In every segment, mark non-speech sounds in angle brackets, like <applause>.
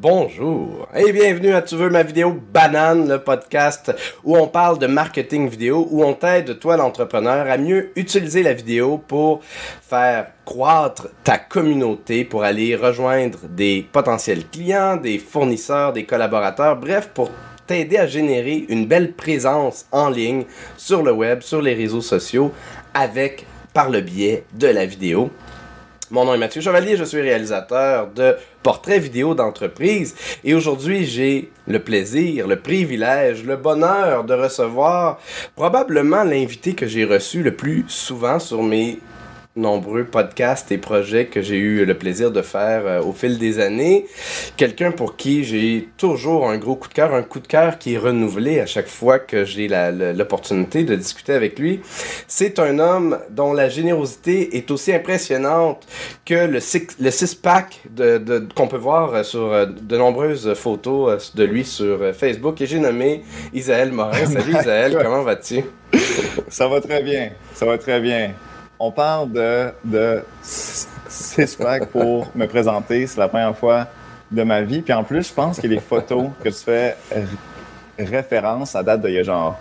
Bonjour et bienvenue à Tu veux ma vidéo banane, le podcast où on parle de marketing vidéo, où on t'aide, toi l'entrepreneur, à mieux utiliser la vidéo pour faire croître ta communauté, pour aller rejoindre des potentiels clients, des fournisseurs, des collaborateurs, bref, pour t'aider à générer une belle présence en ligne sur le web, sur les réseaux sociaux, avec, par le biais de la vidéo. Mon nom est Mathieu Chevalier, je suis réalisateur de portraits vidéo d'entreprise et aujourd'hui j'ai le plaisir, le privilège, le bonheur de recevoir probablement l'invité que j'ai reçu le plus souvent sur mes nombreux podcasts et projets que j'ai eu le plaisir de faire euh, au fil des années. Quelqu'un pour qui j'ai toujours un gros coup de cœur, un coup de cœur qui est renouvelé à chaque fois que j'ai l'opportunité de discuter avec lui. C'est un homme dont la générosité est aussi impressionnante que le six-pack de, de, qu'on peut voir sur euh, de nombreuses photos euh, de lui sur Facebook. Et j'ai nommé Isaël Morin. <laughs> Salut Isaël, comment vas-tu? Ça va très bien, ça va très bien on parle de, de six pour me présenter. C'est la première fois de ma vie. Puis en plus, je pense que les photos que tu fais référence à date d'il y a genre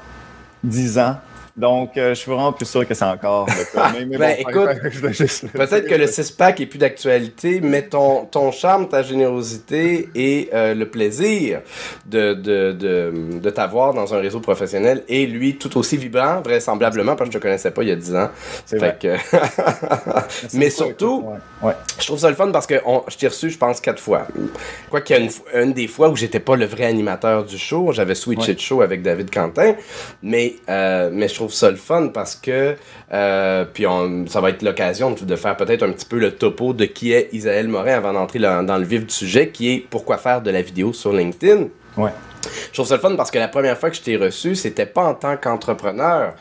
10 ans donc, euh, je suis vraiment plus sûr que c'est encore le cas. ben, écoute, peut-être que le six-pack est plus d'actualité, mais ton, ton charme, ta générosité et euh, le plaisir de, de, de, de t'avoir dans un réseau professionnel est, lui, tout aussi vibrant, vraisemblablement, parce que je te connaissais pas il y a 10 ans. C'est vrai. Que... <laughs> mais surtout, je trouve ça le fun parce que on, je t'ai reçu, je pense, quatre fois. Quoi qu'il y a une, une, des fois où j'étais pas le vrai animateur du show, j'avais switché de show avec David Quentin, mais, euh, mais je trouve ça le fun parce que euh, puis ça va être l'occasion de, faire peut-être un petit peu le topo de qui est Isaël Morin avant d'entrer dans le vif du sujet, qui est pourquoi faire de la vidéo sur LinkedIn. Ouais. Je trouve ça le fun parce que la première fois que je t'ai reçu, c'était pas en tant qu'entrepreneur.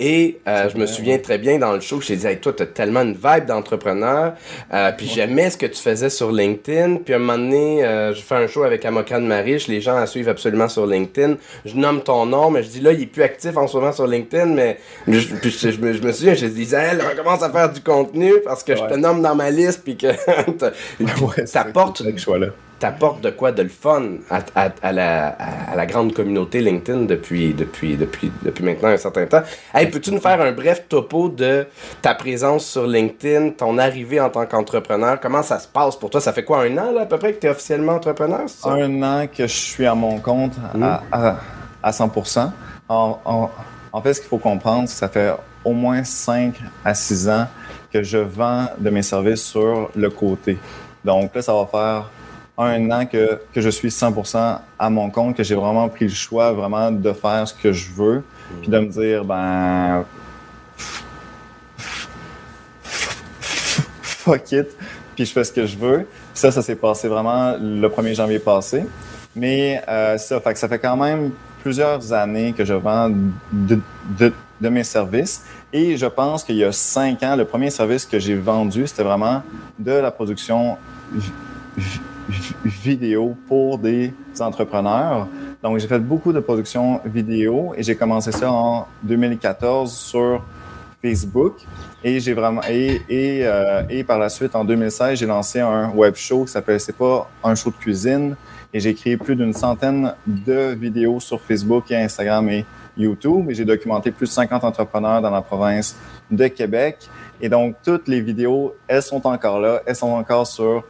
Et euh, je me souviens très bien dans le show, je t'ai dit, hey, toi, t'as tellement une vibe d'entrepreneur. Euh, puis j'aimais ce que tu faisais sur LinkedIn. Puis à un moment donné, euh, je fais un show avec Amokan Mariche. Les gens la suivent absolument sur LinkedIn. Je nomme ton nom, mais je dis là, il est plus actif en ce moment sur LinkedIn. Mais je, je, me, souviens, je dis, elle recommence à faire du contenu parce que je te nomme dans ma liste. Puis que <laughs> <laughs> t'apportes. T'apportes de quoi de le fun à, à, la, à, la, grande communauté LinkedIn depuis, depuis, depuis, depuis maintenant un certain temps. Hey, peux-tu nous faire un bref topo de ta présence sur LinkedIn, ton arrivée en tant qu'entrepreneur? Comment ça se passe pour toi? Ça fait quoi, un an là, à peu près que tu es officiellement entrepreneur? Un an que je suis à mon compte à, mmh. à, 100%. En, en, en fait, ce qu'il faut comprendre, ça fait au moins 5 à 6 ans que je vends de mes services sur le côté. Donc là, ça va faire un an que, que je suis 100% à mon compte, que j'ai vraiment pris le choix vraiment de faire ce que je veux, puis de me dire, ben, fuck it, puis je fais ce que je veux. ça, ça s'est passé vraiment le 1er janvier passé. Mais euh, ça, fait que ça fait quand même plusieurs années que je vends de, de, de mes services. Et je pense qu'il y a cinq ans, le premier service que j'ai vendu, c'était vraiment de la production vidéo pour des entrepreneurs. Donc, j'ai fait beaucoup de production vidéo et j'ai commencé ça en 2014 sur Facebook. Et j'ai vraiment et, et, euh, et, par la suite, en 2016, j'ai lancé un web show qui s'appelle C'est pas un show de cuisine. Et j'ai créé plus d'une centaine de vidéos sur Facebook et Instagram et YouTube. Et j'ai documenté plus de 50 entrepreneurs dans la province de Québec. Et donc, toutes les vidéos, elles sont encore là. Elles sont encore sur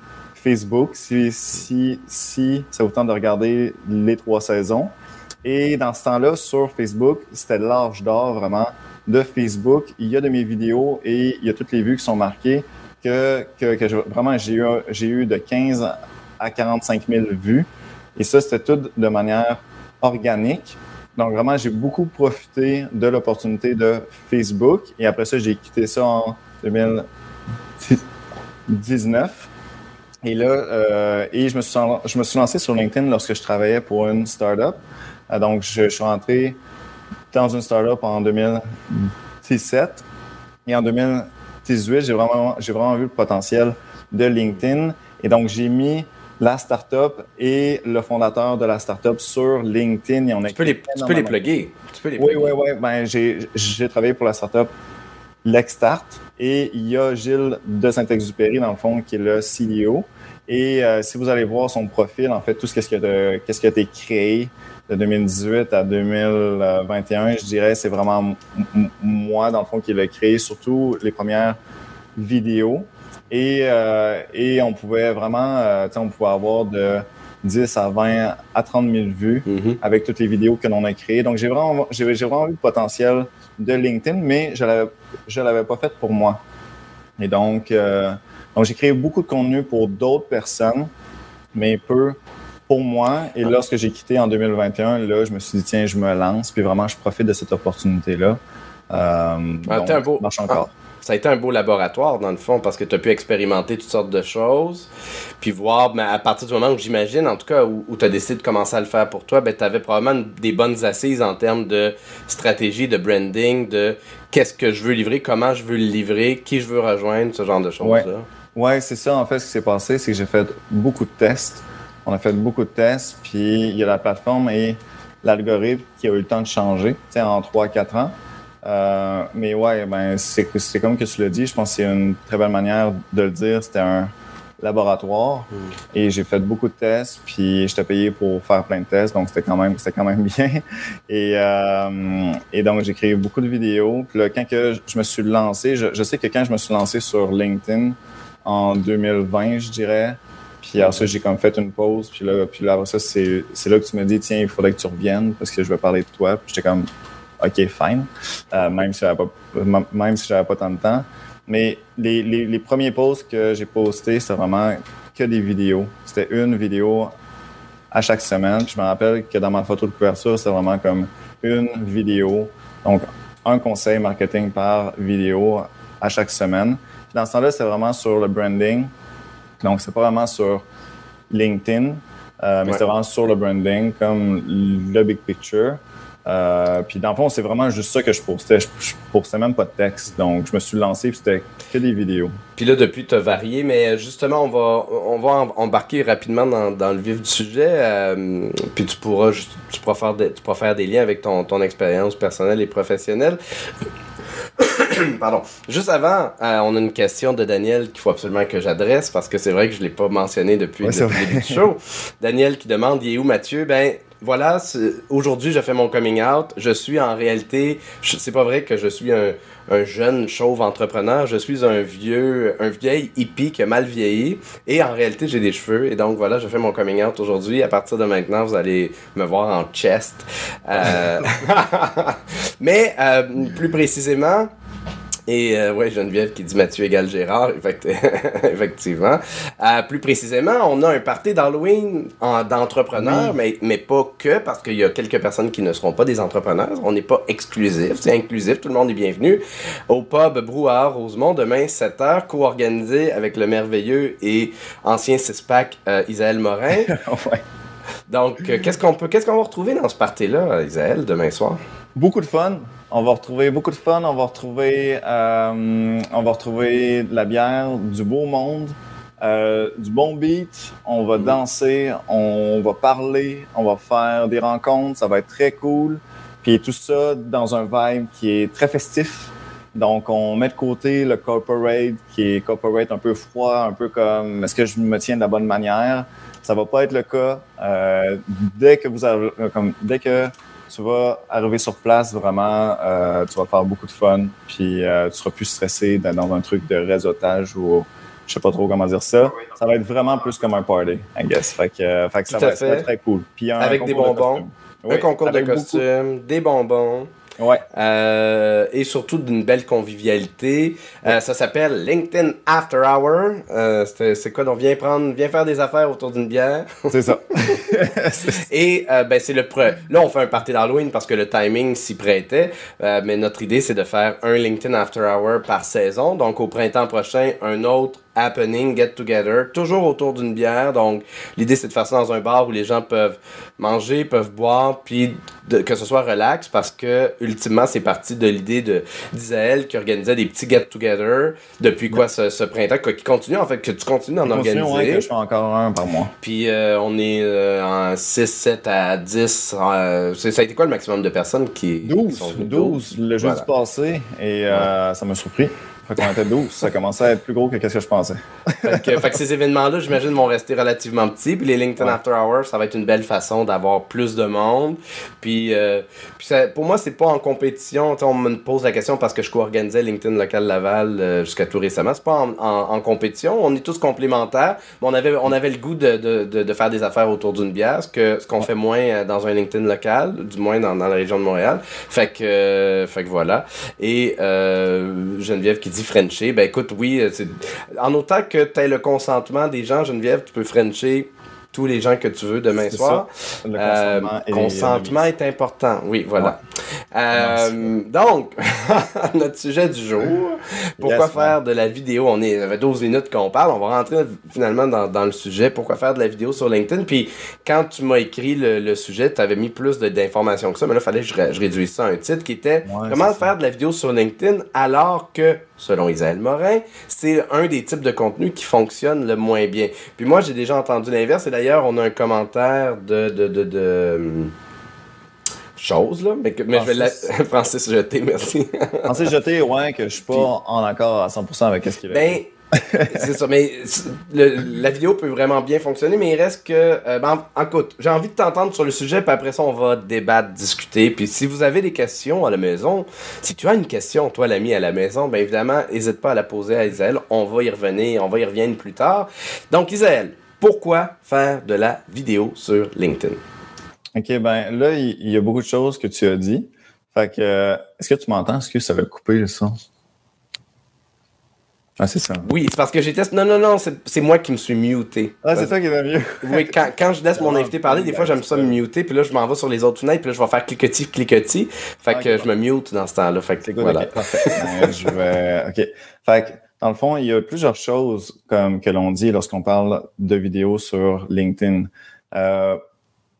Facebook si, si, si ça vous tente de regarder les trois saisons. Et dans ce temps-là, sur Facebook, c'était l'âge d'or vraiment de Facebook. Il y a de mes vidéos et il y a toutes les vues qui sont marquées que, que, vraiment j'ai eu, j'ai eu de 15 à 45 000 vues. Et ça, c'était tout de manière organique. Donc vraiment, j'ai beaucoup profité de l'opportunité de Facebook. Et après ça, j'ai quitté ça en 2019. Et là, euh, et je me, suis, je me suis lancé sur LinkedIn lorsque je travaillais pour une startup. Euh, donc, je, suis rentré dans une startup en 2017. Et en 2018, j'ai vraiment, j'ai vraiment vu le potentiel de LinkedIn. Et donc, j'ai mis la startup et le fondateur de la startup sur LinkedIn. Et on tu, peux les, tu peux les plugger. Tu peux les oui, oui, oui. Ben, j'ai, j'ai travaillé pour la startup Lexstart et il y a Gilles de Saint-Exupéry, dans le fond, qui est le CEO. Et si vous allez voir son profil, en fait, tout ce qui a, qu'est-ce qui a été créé de 2018 à 2021, je dirais, c'est vraiment moi, dans le fond, qui l'ai créé, surtout les premières vidéos. Et, euh, et on pouvait vraiment, euh, on pouvait avoir de 10 à 20 à 30 000 vues mm-hmm. avec toutes les vidéos que l'on a créées. Donc, j'ai vraiment, j'ai, vraiment vu le potentiel de LinkedIn, mais je ne l'avais pas fait pour moi. Et donc, euh, donc, j'ai créé beaucoup de contenu pour d'autres personnes, mais peu pour moi. Et lorsque j'ai quitté en 2021, là, je me suis dit, tiens, je me lance, puis vraiment, je profite de cette opportunité-là. Euh, ah, donc, un beau... marche encore. Ah, ça a été un beau laboratoire, dans le fond, parce que tu as pu expérimenter toutes sortes de choses, puis voir, mais à partir du moment où j'imagine, en tout cas, où, tu as décidé de commencer à le faire pour toi, ben, tu avais probablement des bonnes assises en termes de stratégie, de branding, de qu'est-ce que je veux livrer, comment je veux le livrer, qui je veux rejoindre, ce genre de choses-là. Ouais, ouais c'est ça, en fait, ce qui s'est passé, c'est que j'ai fait beaucoup de tests on a fait beaucoup de tests, puis il y a la plateforme et l'algorithme qui a eu le temps de changer, en 3-4 ans. Euh, mais ouais, ben, c'est comme que tu l'as dit, je pense que c'est une très belle manière de le dire. C'était un laboratoire hmm. et j'ai fait beaucoup de tests, puis j'étais payé pour faire plein de tests, donc c'était quand même, quand même <laughs> bien. Et, euh, et donc j'ai créé beaucoup de vidéos. Puis là, quand que je me suis lancé, je, je sais que quand je me suis lancé sur LinkedIn en 2020, je dirais, puis après ça, j'ai comme fait une pause. Puis là, puis là ça, c'est, là que tu me dis, tiens, il faudrait que tu reviennes parce que je vais parler de toi. Puis j'étais comme, OK, fine. Euh, même si j'avais pas, même si pas tant de temps. Mais les, les, les premiers posts que j'ai postés, c'était vraiment que des vidéos. C'était une vidéo à chaque semaine. Puis je me rappelle que dans ma photo de couverture, c'était vraiment comme une vidéo. Donc, un conseil marketing par vidéo à chaque semaine. Puis dans ce temps-là, c'était vraiment sur le branding, donc, c'est pas vraiment sur LinkedIn, euh, mais c'est vraiment sur le branding, comme le big picture. Euh, puis dans le fond, c'est vraiment juste ça que je postais. Je, postais même pas de texte. Donc, je me suis lancé, puis c'était que des vidéos. Puis là, depuis, tu as varié, mais justement, on va, on va embarquer rapidement dans, le vif du sujet. Euh, puis tu pourras, tu pourras, faire des, tu pourras faire des liens avec ton, ton expérience personnelle et professionnelle. <coughs> Pardon. Juste avant, euh, on a une question de Daniel qu'il faut absolument que j'adresse parce que c'est vrai que je ne l'ai pas mentionné depuis, le début du show. Daniel qui demande Il est où Mathieu? Ben voilà, aujourd'hui je fais mon coming out. Je suis en réalité, c'est pas vrai que je suis un, jeune chauve entrepreneur. Je suis un vieux, un vieil hippie qui a mal vieilli. Et en réalité, j'ai des cheveux. Et donc voilà, je fais mon coming out aujourd'hui. À partir de maintenant, vous allez me voir en chest. Euh, <laughs> mais euh, plus précisément, et euh, ouais, Geneviève qui dit Mathieu égale Gérard, <laughs> effectivement. Euh, plus précisément, on a un party d'Halloween d'entrepreneurs, mais, mais pas que, parce qu'il y a quelques personnes qui ne seront pas des entrepreneurs. On n'est pas exclusif, c'est inclusif, tout le monde est bienvenu. Au pub Brouhaha Rosemont, demain 7h, co-organisé avec le merveilleux et ancien six-pack euh, Isaël Morin. <laughs> ouais. Donc, euh, qu'est-ce qu'on peut, qu'est-ce qu'on va retrouver dans ce party-là, Isaël, demain soir? Beaucoup de fun. On va retrouver beaucoup de fun. On va retrouver, euh, on va retrouver de la bière, du beau monde, euh, du bon beat. On va danser, on va parler, on va faire des rencontres. Ça va être très cool. Puis tout ça dans un vibe qui est très festif. Donc, on met de côté le corporate, qui est corporate un peu froid, un peu comme est-ce que je me tiens de la bonne manière? Ça va pas être le cas. Euh, dès que vous avez, comme, dès que tu vas arriver sur place, vraiment, euh, tu vas faire beaucoup de fun, puis euh, tu seras plus stressé dans un truc de réseautage ou je sais pas trop comment dire ça. Ça va être vraiment plus comme un party, I guess. Fait que, euh, fait que ça, va, être très cool. Puis Avec des bonbons, un concours de costumes, des bonbons. Ouais. Euh, et surtout d'une belle convivialité. Euh, ça s'appelle LinkedIn After Hour. Euh, c'est quoi? Donc, viens prendre, viens faire des affaires autour d'une bière. <laughs> C'est ça. <laughs> <laughs> et euh, ben, c'est le pre... Là, on fait un party d'Halloween parce que le timing s'y prêtait. Euh, mais notre idée, c'est de faire un LinkedIn After Hour par saison. Donc, au printemps prochain, un autre happening, get together, toujours autour d'une bière. Donc, l'idée, c'est de faire ça dans un bar où les gens peuvent manger, peuvent boire, puis que ce soit relax, parce que, ultimement, c'est parti de l'idée de d'Isaël qui organisait des petits get together depuis quoi ce, printemps, qui continue, en fait, que tu continues d'en organiser. Ouais, que je fais encore un par mois. Puis, euh, on est euh, en 6, 7 à 10. Euh, ça a été quoi le maximum de personnes qui, 12, 12, le jeudi passé, et ça m'a surpris. Fait qu'on était 12. Ça commençait à être plus gros que ce que je pensais. fait, que, fait que ces événements-là, j'imagine, vont rester relativement petits. Puis les LinkedIn After Hours, ça va être une belle façon d'avoir plus de monde. Puis, euh, puis ça, pour moi, c'est pas en compétition. on me pose la question parce que je co-organisais LinkedIn Local Laval euh, jusqu'à tout récemment. C'est pas en, en, compétition. On est tous complémentaires. Mais on avait, on avait le goût de, de, de, faire des affaires autour d'une bière, ce qu'on ce qu'on fait moins euh, dans un LinkedIn local, du moins dans, dans la région de Montréal. Fait que, euh, fait que voilà. Et euh, Geneviève qui dit Frencher, ben écoute, oui, en autant que tu aies le consentement des gens, Geneviève, tu peux Frencher tous les gens que tu veux demain soir. Le euh, consentement, est important. Oui, voilà. Euh, donc, <laughs> notre sujet du jour, pourquoi faire de la vidéo? On est, ça fait 12 minutes qu'on parle. On va rentrer finalement dans, le sujet. Pourquoi faire de la vidéo sur LinkedIn? Puis, quand tu m'as écrit le, sujet, tu avais mis plus d'informations que ça. Mais là, il fallait que je, réduise ça à un titre qui était Comment faire de la vidéo sur LinkedIn alors que selon Isaël Morin, c'est un des types de contenu qui fonctionne le moins bien. Puis moi, j'ai déjà entendu l'inverse, et d'ailleurs, on a un commentaire de... de, de, de hum, chose là mais, mais je vais la <laughs> Francis. Jeté merci. Francis Jeté ouais que je suis pas en accord à 100% avec ce qu'il ben <laughs> c'est ça, mais la vidéo peut vraiment bien fonctionner, mais il reste que. Euh, ben, écoute, j'ai envie de t'entendre sur le sujet, puis après ça, on va débattre, discuter. Puis si vous avez des questions à la maison, si tu as une question, toi, l'ami, à la maison, bien évidemment, n'hésite pas à la poser à Isaël. On va y revenir, on va y revenir plus tard. Donc, Isaël, pourquoi faire de la vidéo sur LinkedIn? OK, ben là, il y, a beaucoup de choses que tu as dit. Fait que, euh, est-ce que tu m'entends? Est-ce que ça va couper le son? Ah, c'est ça. Oui, c'est parce que j'ai testé. Non, non, non, c'est moi qui me suis muté. Ah, c'est toi qui va <laughs> mieux. oui, quand, quand, je laisse mon ah, invité parler, des fois, j'aime ça me muter, puis là, je m'en vais sur les autres fenêtres, puis là, je vais faire cliquetis, cliquetis. Fait que je me mute dans ce temps-là. Fait que voilà. parfait. Ben, je vais... OK. Fait que, dans le fond, il y a plusieurs choses comme que l'on dit lorsqu'on parle de vidéos sur LinkedIn. Euh,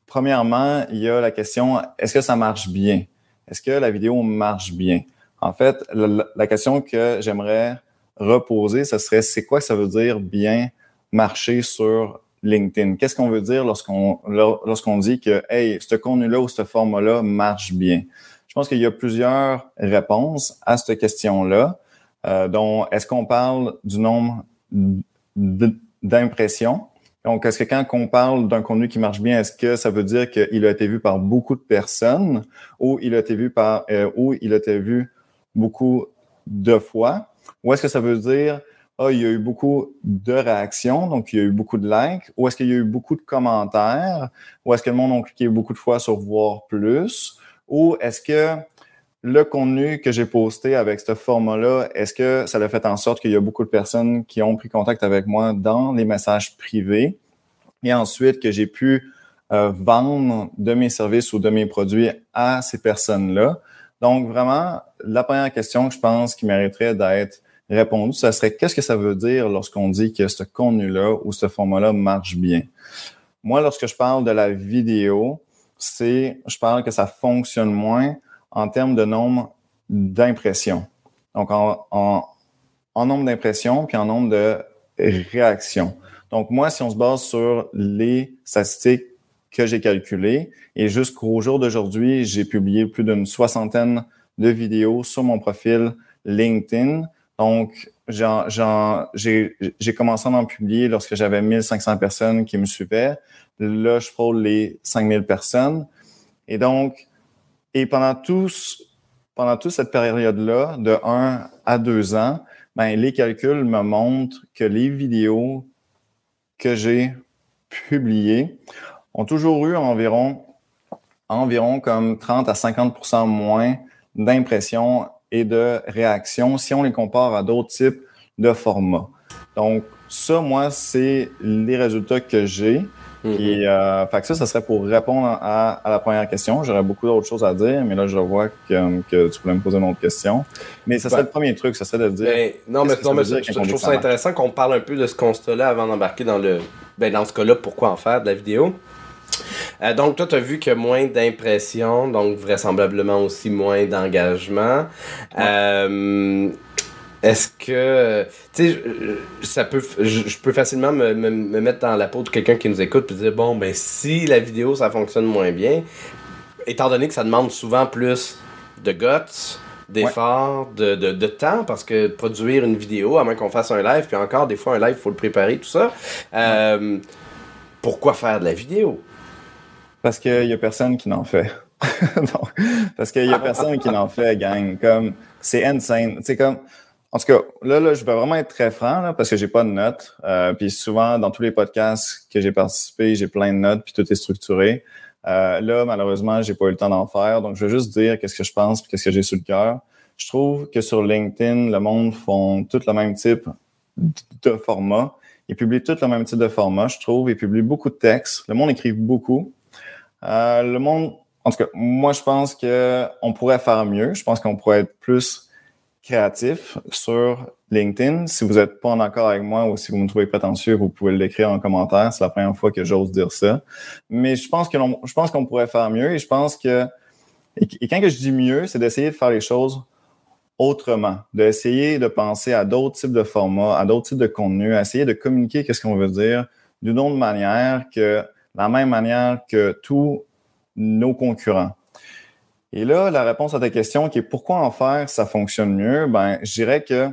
premièrement, il y a la question est-ce que ça marche bien? Est-ce que la vidéo marche bien? En fait, la question que j'aimerais reposer, ce serait c'est quoi ça veut dire bien marcher sur LinkedIn? Qu'est-ce qu'on veut dire lorsqu'on lorsqu'on dit que hey, ce contenu-là ou ce format-là marche bien? Je pense qu'il y a plusieurs réponses à cette question-là, euh, dont est-ce qu'on parle du nombre d'impressions? Donc, est-ce que quand on parle d'un contenu qui marche bien, est-ce que ça veut dire qu'il a été vu par beaucoup de personnes ou il a été vu par euh, ou il a été vu beaucoup de fois? Ou est-ce que ça veut dire, ah, il y a eu beaucoup de réactions, donc il y a eu beaucoup de likes, ou est-ce qu'il y a eu beaucoup de commentaires, ou est-ce que le monde a cliqué beaucoup de fois sur voir plus, ou est-ce que le contenu que j'ai posté avec ce format-là, est-ce que ça a fait en sorte qu'il y a beaucoup de personnes qui ont pris contact avec moi dans les messages privés et ensuite que j'ai pu euh, vendre de mes services ou de mes produits à ces personnes-là? Donc, vraiment, la première question que je pense qui mériterait d'être répondue, ça serait qu'est-ce que ça veut dire lorsqu'on dit que ce contenu-là ou ce format-là marche bien? Moi, lorsque je parle de la vidéo, c'est, je parle que ça fonctionne moins en termes de nombre d'impressions. Donc, en, en, en nombre d'impressions puis en nombre de réactions. Donc, moi, si on se base sur les statistiques que j'ai calculées, et jusqu'au jour d'aujourd'hui, j'ai publié plus d'une soixantaine de vidéos sur mon profil LinkedIn. Donc, j'ai commencé à en publier lorsque j'avais 1500 personnes qui me suivaient. Là, je frôle les 5000 personnes. Et donc, et pendant toute cette période-là, de 1 à 2 ans, ben, les calculs me montrent que les vidéos que j'ai publiées ont toujours eu environ environ comme 30 à 50% moins d'impressions et de réactions si on les compare à d'autres types de formats. Donc, ça, moi, c'est les résultats que j'ai. Mm euh, fait que ça, ça serait pour répondre à, la première question. J'aurais beaucoup d'autres choses à dire, mais là, je vois que, que tu voulais me poser une autre question. Mais ça serait le premier truc, ça serait de dire. Ben, non, mais, non, mais je, je, trouve ça intéressant qu'on parle un peu de ce constat-là avant d'embarquer dans le. Ben, dans ce cas-là, pourquoi en faire de la vidéo. Euh, donc, toi, tu as vu que moins d'impression, donc vraisemblablement aussi moins d'engagement. Euh, est-ce que, tu sais, ça peut, je, peux facilement me, mettre dans la peau de quelqu'un qui nous écoute et dire, bon, ben, si la vidéo, ça fonctionne moins bien, étant donné que ça demande souvent plus de guts, d'efforts, de, de, temps, parce que produire une vidéo, à moins qu'on fasse un live, puis encore, des fois, un live, il faut le préparer, tout ça. Euh, pourquoi faire de la vidéo? Parce qu'il n'y a personne qui n'en fait. <laughs> parce qu'il n'y a personne qui n'en fait, gang. Comme, c'est insane. C'est comme, en tout cas, là, là, je vais vraiment être très franc, parce que j'ai pas de notes. Euh, puis souvent, dans tous les podcasts que j'ai participé, j'ai plein de notes, puis tout est structuré. Euh, là, malheureusement, j'ai pas eu le temps d'en faire. Donc, je vais juste dire qu'est-ce que je pense puis qu'est-ce que j'ai sur le cœur. Je trouve que sur LinkedIn, le monde font tout le même type de format. Ils publient tout le même type de format, je trouve. Ils publient beaucoup de textes. Le monde écrit beaucoup. Euh, le monde, en tout cas, moi, je pense qu'on pourrait faire mieux. Je pense qu'on pourrait être plus créatif sur LinkedIn. Si vous n'êtes pas en accord avec moi ou si vous me trouvez prétentieux, vous pouvez l'écrire en commentaire. C'est la première fois que j'ose dire ça. Mais je pense qu'on pourrait faire mieux et je pense que et quand je dis mieux, c'est d'essayer de faire les choses autrement, d'essayer de penser à d'autres types de formats, à d'autres types de contenus, à essayer de communiquer qu'est-ce qu'on veut dire d'une autre manière que la même manière que tous nos concurrents. Et là, la réponse à ta question qui est pourquoi en faire ça fonctionne mieux, ben, je dirais que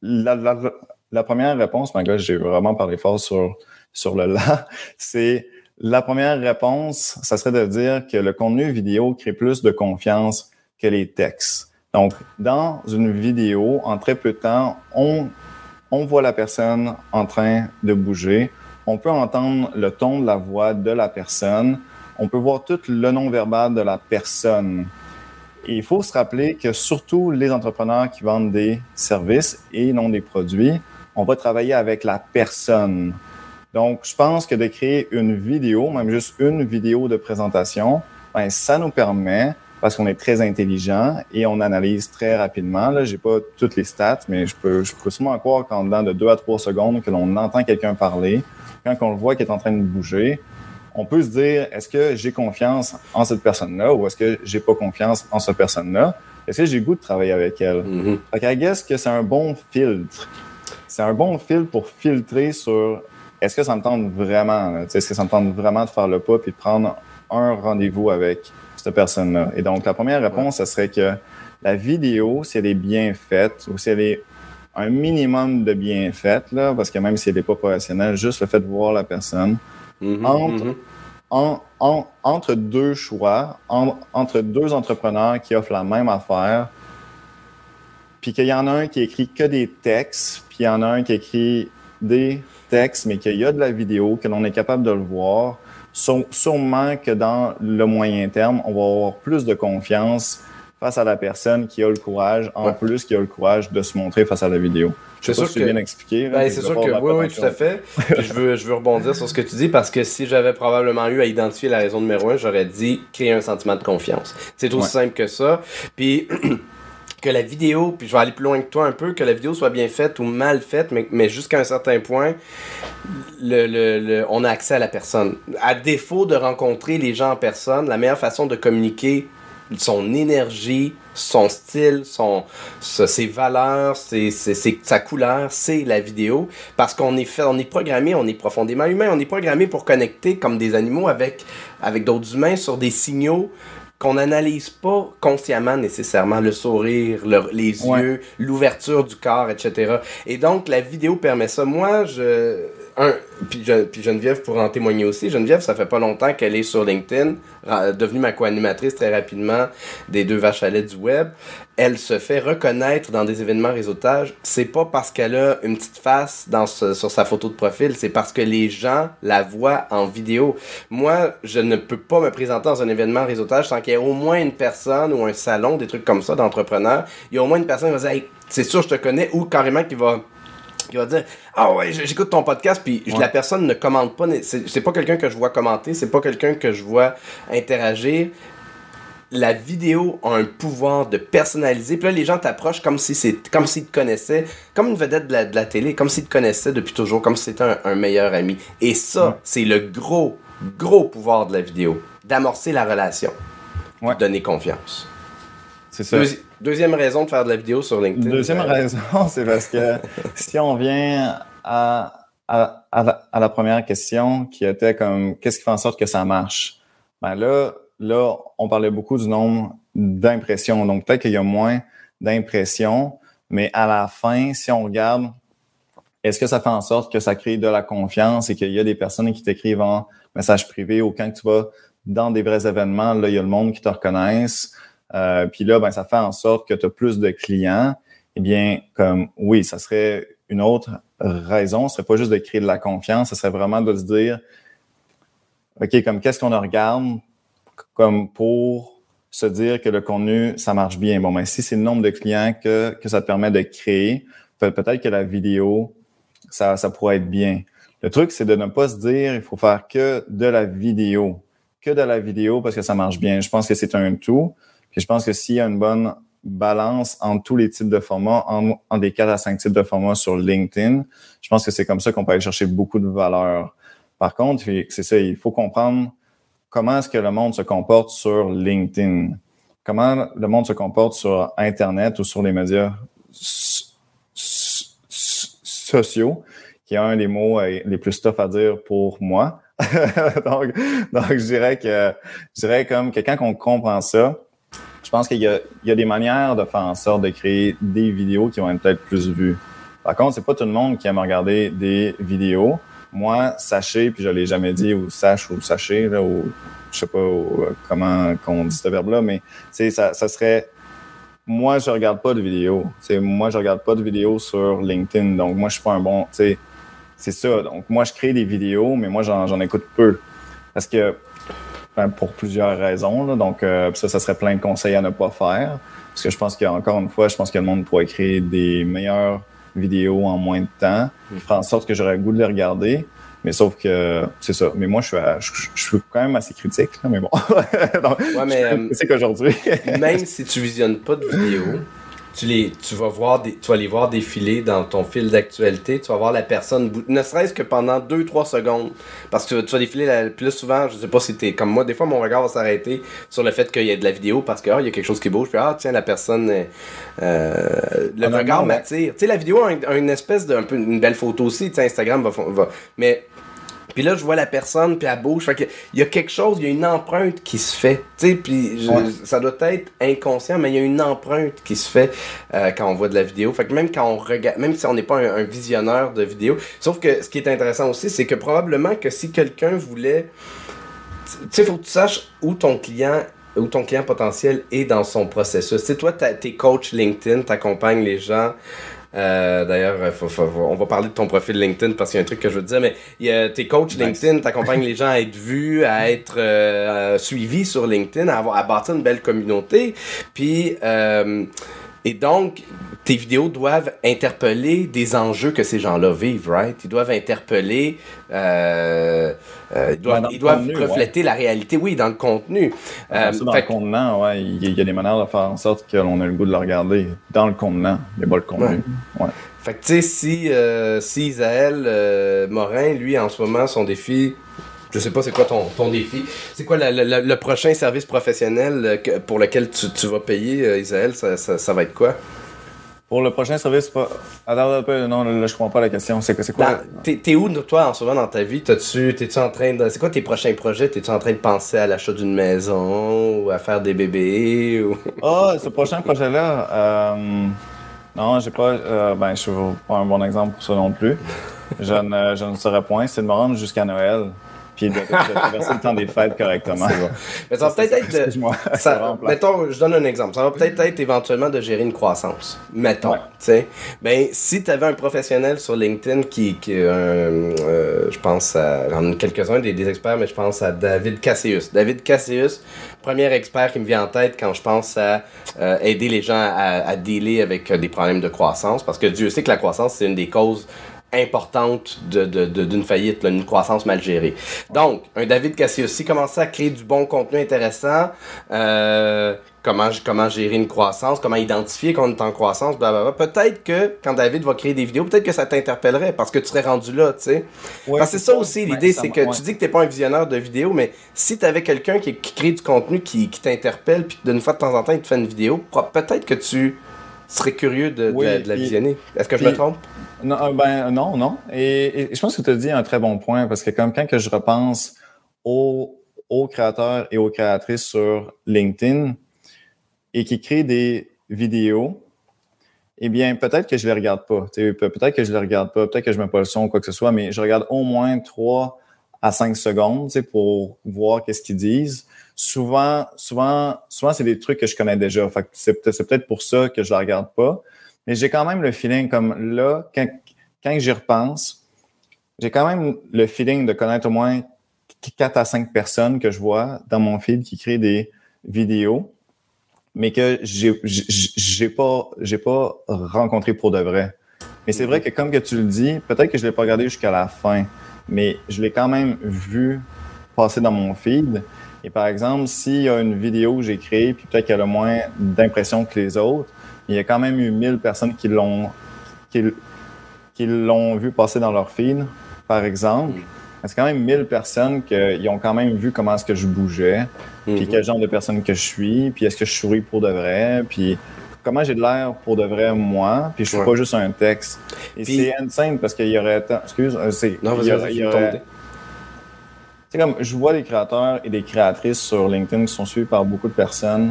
la, première réponse, ben, j'ai vraiment parlé fort sur, sur le là, <laughs> c'est la première réponse, ça serait de dire que le contenu vidéo crée plus de confiance que les textes. Donc, dans une vidéo, en très peu de temps, on, on voit la personne en train de bouger. On peut entendre le ton de la voix de la personne on peut voir tout le non-verbal de la personne. Et il faut se rappeler que surtout les entrepreneurs qui vendent des services et non des produits, on va travailler avec la personne. Donc, je pense que de créer une vidéo, même juste une vidéo de présentation, ben, ça nous permet, parce qu'on est très intelligent et on analyse très rapidement. Là, j'ai pas toutes les stats, mais je peux, je peux sûrement croire qu'en dedans de deux à trois secondes que l'on entend quelqu'un parler, quand on le voit qu'il est en train de bouger, on peut se dire, est-ce que j'ai confiance en cette personne-là ou est-ce que j'ai pas confiance en cette personne-là? Est-ce que j'ai goût de travailler avec elle? Mm -hmm. que c'est un bon filtre. C'est un bon filtre pour filtrer sur est-ce que ça me tente vraiment? Est-ce que ça me tente vraiment de faire le pas et de prendre un rendez-vous avec cette personne-là? Et donc, la première réponse, ce serait que la vidéo, si elle est bien faite ou si elle est un minimum de bien faite, là, parce que même si elle n'est pas professionnelle, juste le fait de voir la personne, Mhm, entre, mhm. entre deux choix, entre deux entrepreneurs qui offrent la même affaire, puis qu'il y en a un qui écrit que des textes, puis il y en a un qui écrit des textes, mais qu'il y a de la vidéo, que l'on est capable de le voir, sûrement que dans le moyen terme, on va avoir plus de confiance face à la personne qui a le courage, en plus qui a le courage de se montrer face à la vidéo. C'est sûr que bien expliqué. Ben, c'est sûr que oui, oui, tout à fait. je veux, je veux rebondir sur ce que tu dis parce que si j'avais probablement eu à identifier la raison numéro un, j'aurais dit créer un sentiment de confiance. C'est aussi simple que ça. Puis <clears throat> que la vidéo, puis je vais aller plus loin que toi un peu, que la vidéo soit bien faite ou mal faite, mais, mais jusqu'à un certain point, le, le, on a accès à la personne. À défaut de rencontrer les gens en personne, la meilleure façon de communiquer son énergie, son style, son, ses valeurs, ses, sa couleur, c'est la vidéo. Parce qu'on est fait, on est programmé, on est profondément humain, on est programmé pour connecter comme des animaux avec, avec d'autres humains sur des signaux qu'on n'analyse pas consciemment nécessairement, le sourire, les yeux, l'ouverture du corps, etc. Et donc, la vidéo permet ça. Moi, je, un, puis, Geneviève pour en témoigner aussi. Geneviève, ça fait pas longtemps qu'elle est sur LinkedIn, devenue ma co-animatrice très rapidement des deux vaches à lait du web. Elle se fait reconnaître dans des événements réseautage. C'est pas parce qu'elle a une petite face dans sur sa photo de profil, c'est parce que les gens la voient en vidéo. Moi, je ne peux pas me présenter dans un événement réseautage sans qu'il y ait au moins une personne ou un salon, des trucs comme ça d'entrepreneurs. Il y a au moins une personne qui va dire c'est sûr, je te connais, ou carrément qui va qui va dire Ah ouais, j'écoute ton podcast, puis la personne ne commente pas. C'est pas quelqu'un que je vois commenter, c'est pas quelqu'un que je vois interagir. La vidéo a un pouvoir de personnaliser. Puis là, les gens t'approchent comme si c'est comme s'ils te connaissaient, comme une vedette de la, télé, comme s'ils te connaissaient depuis toujours, comme si c'était un, meilleur ami. Et ça, c'est le gros, gros pouvoir de la vidéo, d'amorcer la relation, de donner confiance. C'est ça. deuxième raison de faire de la vidéo sur LinkedIn. Deuxième raison, <laughs> c'est parce que <laughs> si on vient à, à, à, la, première question qui était comme qu'est-ce qui fait en sorte que ça marche? Ben là, là, on parlait beaucoup du nombre d'impressions. Donc, peut-être qu'il y a moins d'impressions, mais à la fin, si on regarde, est-ce que ça fait en sorte que ça crée de la confiance et qu'il y a des personnes qui t'écrivent en message privé ou quand tu vas dans des vrais événements, là, il y a le monde qui te reconnaisse. Euh, puis là, ben, ça fait en sorte que tu as plus de clients. Eh bien, comme oui, ça serait une autre raison. Ce serait pas juste de créer de la confiance, ce serait vraiment de se dire, OK, comme qu'est-ce qu'on regarde comme pour se dire que le contenu, ça marche bien. Bon, ben, si c'est le nombre de clients que, que ça te permet de créer, peut-être que la vidéo, ça, ça pourrait être bien. Le truc, c'est de ne pas se dire, il faut faire que de la vidéo. Que de la vidéo parce que ça marche bien. Je pense que c'est un tout. Puis je pense que s'il y a une bonne balance entre tous les types de formats, en, en des 4 à 5 types de formats sur LinkedIn, je pense que c'est comme ça qu'on peut aller chercher beaucoup de valeur. Par contre, c'est ça, il faut comprendre comment est-ce que le monde se comporte sur LinkedIn, comment le monde se comporte sur Internet ou sur les médias sociaux, qui est un des mots euh, les plus tough à dire pour moi? <laughs> donc, donc, je dirais que je dirais comme que quand on comprend ça, je pense qu'il y, y a, des manières de faire en sorte de créer des vidéos qui vont être peut-être plus vues. Par contre, c'est pas tout le monde qui aime regarder des vidéos moi, sachez, puis je l'ai jamais dit, ou sache, ou sachez, là, ou je sais pas euh, comment qu'on dit ce verbe-là, mais ça, ça serait moi, je regarde pas de vidéos. Moi, je regarde pas de vidéos sur LinkedIn. Donc, moi, je suis pas un bon. C'est ça. Donc, moi, je crée des vidéos, mais moi, j'en écoute peu. Parce que, ben, pour plusieurs raisons. donc, euh, ça, ça serait plein de conseils à ne pas faire. Parce que je pense qu'encore une fois, je pense que le monde pourrait créer des meilleurs vidéos en moins de temps, qui fera en sorte que j'aurais le goût de les regarder. Mais sauf que c'est ça. Mais moi, je suis, je, suis quand même assez critique, mais bon. <laughs> Ouais, mais, euh, c'est qu'aujourd'hui. même si tu visionnes pas de vidéos, tu, les, tu, vas voir des, tu vas les voir défiler dans ton fil d'actualité, tu vas voir la personne, ne serait-ce que pendant 2-3 secondes, parce que tu vas défiler plus souvent, je sais pas si t'es comme moi, des fois mon regard va s'arrêter sur le fait qu'il y a de la vidéo parce que ah, il y a quelque chose qui bouge, puis ah tiens, la personne, euh, le regard m'attire. Tu sais, la vidéo a, une espèce de, un peu, une belle photo aussi, tu sais, Instagram va, va mais puis là, je vois la personne, puis elle bouge. Fait que, il y a quelque chose, il y a une empreinte qui se fait. Tu sais, puis ça doit être inconscient, mais il y a une empreinte qui se fait euh, quand on voit de la vidéo. Fait que même quand on regarde, même si on n'est pas un, visionneur de vidéo, sauf que ce qui est intéressant aussi, c'est que probablement que si quelqu'un voulait. Tu sais, faut que tu saches où ton client où ton client potentiel est dans son processus. Tu sais, toi, t'es coach LinkedIn, t'accompagnes les gens euh, D'ailleurs, on va parler de ton profil LinkedIn parce qu'il y a un truc que je veux te dire, mais il y a, tes coachs LinkedIn, t'accompagnes les gens à être vus, à être euh, suivis sur LinkedIn, à, avoir, à bâtir une belle communauté. Puis, euh, et donc, tes vidéos doivent interpeller des enjeux que ces gens-là vivent, right? Ils doivent interpeller, euh, euh, ils doivent, ils doivent refléter la réalité, oui, dans le contenu. Euh, dans le contenant, ouais, il y, a des manières de faire en sorte que l'on ait le goût de le regarder dans le contenant, mais pas le contenu. Ouais. Fait que, tu sais, si, euh, si Isaël Morin, lui, en ce moment, son défi, je sais pas c'est quoi ton, ton défi. C'est quoi le prochain service professionnel euh, pour lequel tu, tu vas payer, euh, Isaël? Ça, ça, ça, va être quoi? Pour le prochain service. Attends, non, là, je comprends pas la question. C'est quoi? T'es où, toi, en ce moment, dans ta vie? T'es-tu en train de... C'est quoi tes prochains projets? T'es-tu en train de penser à l'achat d'une maison ou à faire des bébés? Ou... oh, ce prochain projet-là... Euh... Non, j'ai pas... Euh, ben, je suis pas un bon exemple pour ça non plus. je, ne, je ne saurais point. C'est de me rendre jusqu'à Noël puis de, traverser le temps des fêtes correctement. Mais ça va peut-être être. <laughs> ça, mettons, je donne un exemple. Ça va peut-être être éventuellement de gérer une croissance. Mettons. sais. Ben, si tu avais un professionnel sur LinkedIn qui. qui euh, euh, je pense à. quelques-uns des, des, experts, mais je pense à David Cassius. David Cassius, premier expert qui me vient en tête quand je pense à euh, aider les gens à, à dealer avec des problèmes de croissance. Parce que Dieu sait que la croissance, c'est une des causes importante d'une de, de, faillite, une croissance mal gérée. Donc, un David Cassius commençait à créer du bon contenu intéressant, euh, comment, comment gérer une croissance, comment identifier qu'on est en croissance, blablabla. Peut-être que quand David va créer des vidéos, peut-être que ça t'interpellerait parce que tu serais rendu là, tu sais. parce que c'est ça aussi, l'idée, c'est que tu dis que t'es pas un visionneur de vidéos, mais si tu avais quelqu'un qui, crée du contenu qui, qui t'interpelle, puis d'une fois de temps en temps, il te fait une vidéo, peut-être que tu serais curieux de, de, la visionner. Est-ce que je me trompe? Non, euh, ben, non, non. Et, je pense que tu as dit un très bon point parce que comme quand que je repense aux, aux créateurs et aux créatrices sur LinkedIn, et qui crée des vidéos, eh bien, peut-être que je ne les regarde pas. Peut-être que je ne les regarde pas, peut-être que je ne mets pas le son ou quoi que ce soit, mais je regarde au moins 3 à 5 secondes pour voir qu'est-ce qu'ils disent. Souvent, souvent, souvent, c'est des trucs que je connais déjà. c'est, peut-être pour ça que je ne la regarde pas. Mais j'ai quand même le feeling comme là, quand, quand j'y repense, j'ai quand même le feeling de connaître au moins 4 à 5 personnes que je vois dans mon feed qui créent des vidéos, mais que j'ai, j'ai pas, j'ai pas rencontré pour de vrai. Mais c'est vrai que comme que tu le dis, peut-être que je l'ai pas regardé jusqu'à la fin, mais je l'ai quand même vu passer dans mon feed. Et par exemple, s'il y a une vidéo que j'ai créée, puis peut-être qu'elle a moins d'impression que les autres, il y a quand même eu 1000 personnes qui l'ont qui, qui l'ont vu passer dans leur feed, par exemple. C'est quand même 1000 personnes qui ont quand même vu comment est-ce que je bougeais, puis mhm. quel genre de personne que je suis, puis est-ce que je souris pour de vrai, puis comment j'ai de l'air pour de vrai moi, puis je suis pas juste un texte. Et c'est insane parce qu'il y aurait... Excuse, euh, c'est... Non, vas-y, vas C'est comme, je vois des créateurs et des créatrices sur LinkedIn qui sont suivis par beaucoup de personnes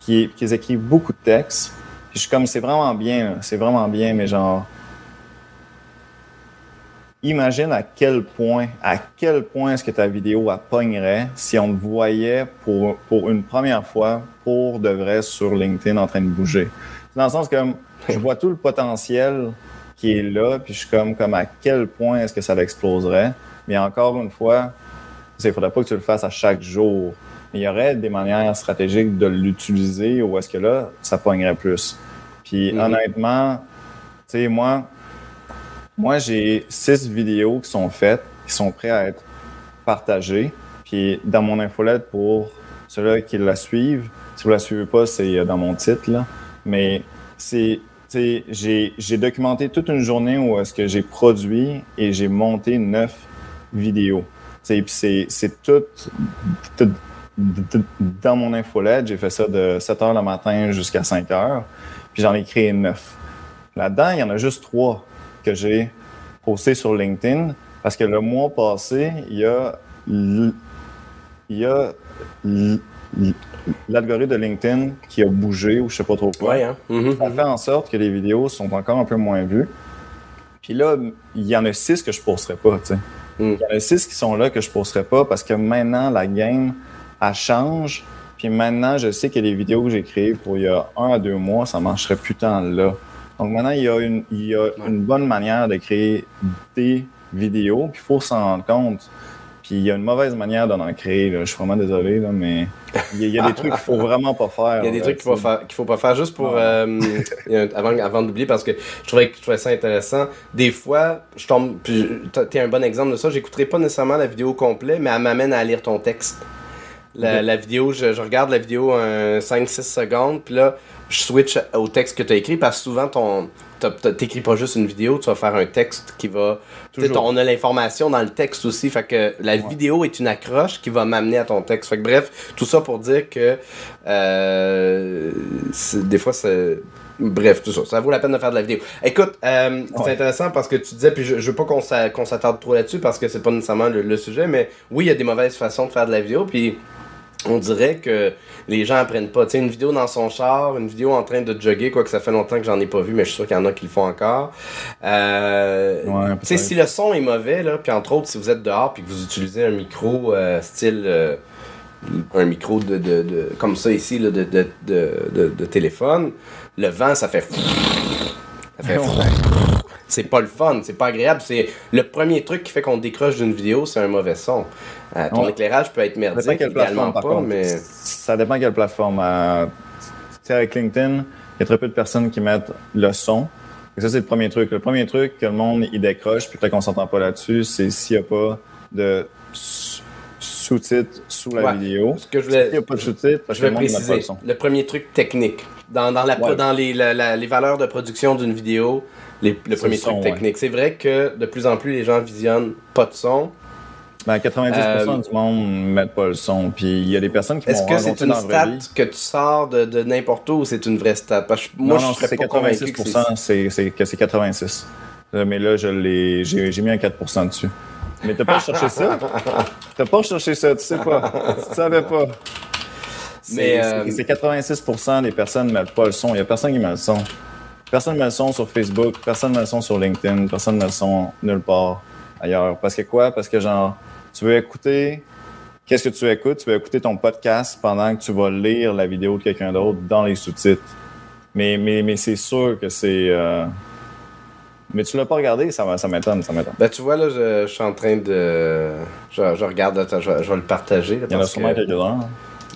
qui, qui écrivent beaucoup de textes. Puis je suis comme, c'est vraiment bien, c'est vraiment bien, mais genre, imagine à quel point, à quel point est-ce que ta vidéo pognerait si on te voyait pour, pour une première fois pour de vrai sur LinkedIn en train de bouger. Dans le sens que je vois tout le potentiel qui est là, puis je suis comme, comme à quel point est-ce que ça l'exploserait. Mais encore une fois, il ne faudrait pas que tu le fasses à chaque jour. Mais il y aurait des manières stratégiques de l'utiliser où est-ce que là, ça pognerait plus? Puis mm-hmm. honnêtement, tu sais, moi, moi, j'ai six vidéos qui sont faites, qui sont prêtes à être partagées. Puis dans mon infolette pour ceux-là qui la suivent, si vous la suivez pas, c'est euh, dans mon titre, là. Mais c'est, j'ai, j'ai documenté toute une journée où est-ce que j'ai produit et j'ai monté neuf vidéos. Puis c'est, tout, tout, dans mon infolette. J'ai fait ça de 7 heures le matin jusqu'à 5 heures. Puis j'en ai créé neuf. Là-dedans, il y en a juste trois que j'ai posté sur LinkedIn parce que le mois passé, il y a, il y a l'algorithme de LinkedIn qui a bougé ou je sais pas trop quoi. Hein. Mm-hmm, ça fait en sorte que les vidéos sont encore un peu moins vues. Puis là, il y en a six que je ne posterai pas, tu sais. Mm. Il y en a six qui sont là que je ne posterai pas parce que maintenant, la game, elle change. Puis maintenant, je sais que les vidéos que j'ai créées pour il y a un à deux mois, ça ne marcherait plus tant là. Donc maintenant, il y a une, il y a une bonne manière de créer des vidéos, puis il faut s'en rendre compte. Puis il y a une mauvaise manière d'en créer. Je suis vraiment désolé, là, mais il y, a, des trucs qu'il faut vraiment pas faire. Il y a des trucs qu'il faut, faut pas faire. Juste pour euh, avant, avant d'oublier, parce que je trouvais, je trouvais ça intéressant. Des fois, je tombe. Puis es un bon exemple de ça. J'écouterai pas nécessairement la vidéo complète, mais elle m'amène à lire ton texte. La, la vidéo, je, je, regarde la vidéo 5-6 secondes, puis là, je switch au texte que tu as écrit parce que souvent, ton t'écris pas juste une vidéo, tu vas faire un texte qui va. On a l'information dans le texte aussi. Fait que la vidéo est une accroche qui va m'amener à ton texte. Fait que bref, tout ça pour dire que euh, des fois c'est. Bref, tout ça. Ça vaut la peine de faire de la vidéo. Écoute, euh, c'est intéressant parce que tu disais, puis je, je veux pas qu'on s'attarde trop là-dessus parce que c'est pas nécessairement le, le, sujet, mais oui, il y a des mauvaises façons de faire de la vidéo. Puis on dirait que les gens apprennent pas. Tu sais, une vidéo dans son char, une vidéo en train de jogger, quoi que ça fait longtemps que j'en ai pas vu, mais je suis sûr qu'il y en a qui le font encore. Euh, tu sais, si le son est mauvais, là, puis entre autres, si vous êtes dehors puis que vous utilisez un micro euh, style... Euh, un micro de, de, de, comme ça ici là, de, de, de, de, téléphone, le vent, ça fait... <laughs> Ça fait... c'est pas le fun, c'est pas agréable. C'est le premier truc qui fait qu'on décroche d'une vidéo, c'est un mauvais son. Euh, ton éclairage peut être merdique, également pas, mais... Ça dépend quelle plateforme. Euh, avec LinkedIn, il y a très peu de personnes qui mettent le son. Et ça, c'est le premier truc. Le premier truc que le monde il décroche, puis peut-être qu'on s'entend pas là-dessus, c'est s'il n'y a pas de sous-titres sous la vidéo. Ce que je voulais, s'il n'y a pas de sous-titres, je vais préciser. Le, le, premier truc technique. Dans, dans, la, dans les, les valeurs de production d'une vidéo, les, le premier truc technique. C'est vrai que de plus en plus, les gens visionnent pas de son. Ben, 90% euh, du monde ne met pas le son. Puis il y a des personnes qui Est-ce que c'est une stat que tu sors de, de n'importe où ou c'est une vraie stat? Parce que moi, non, non, je c'est 86%, c'est que c'est 86. Euh, mais là, j'ai, mis un 4% dessus. Mais t'as pas cherché ça? <laughs> T'as pas cherché ça, tu sais pas. tu savais pas. Mais c'est 86% des personnes ne mettent pas le son. Il n'y a personne qui met le son. Personne ne le son sur Facebook, personne ne le son sur LinkedIn, personne ne le son nulle part ailleurs. Parce que quoi? Parce que genre, tu veux écouter, qu'est-ce que tu écoutes? Tu veux écouter ton podcast pendant que tu vas lire la vidéo de quelqu'un d'autre dans les sous-titres. Mais, mais, mais c'est sûr que c'est. Euh, mais tu l'as pas regardé, ça, ça m'étonne, ça m'étonne. Ben, tu vois, là, je, suis en train de. Je, je regarde, je, vais le partager. Il y en a sûrement quelques-uns.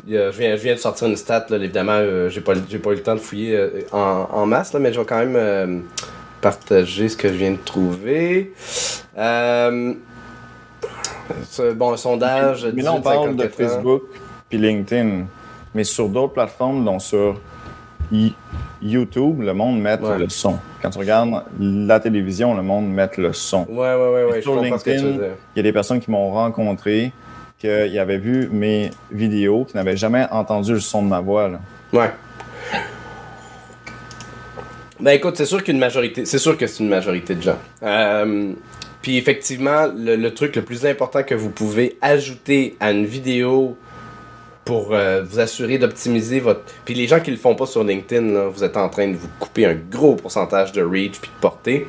Je viens, je viens de sortir une stat, là, évidemment, euh, j'ai pas, pas eu le temps de fouiller euh, en, en, masse, là, mais je vais quand même partager ce que je viens de trouver. bon, un sondage. Mais là, on parle de Facebook puis LinkedIn. Mais sur d'autres plateformes, donc sur YouTube, le monde met le son. Quand tu regardes la télévision, le monde met le son. Ouais, ouais, ouais. sur LinkedIn, il y a des personnes qui m'ont rencontré, qui avaient vu mes vidéos, qui n'avaient jamais entendu le son de ma voix. Là. Ouais. Ben écoute, c'est sûr qu'une majorité, c'est sûr que c'est une majorité de gens. Euh, puis effectivement, le, truc le plus important que vous pouvez ajouter à une vidéo pour euh, vous assurer d'optimiser votre. Puis les gens qui le font pas sur LinkedIn, vous êtes en train de vous couper un gros pourcentage de reach puis de portée,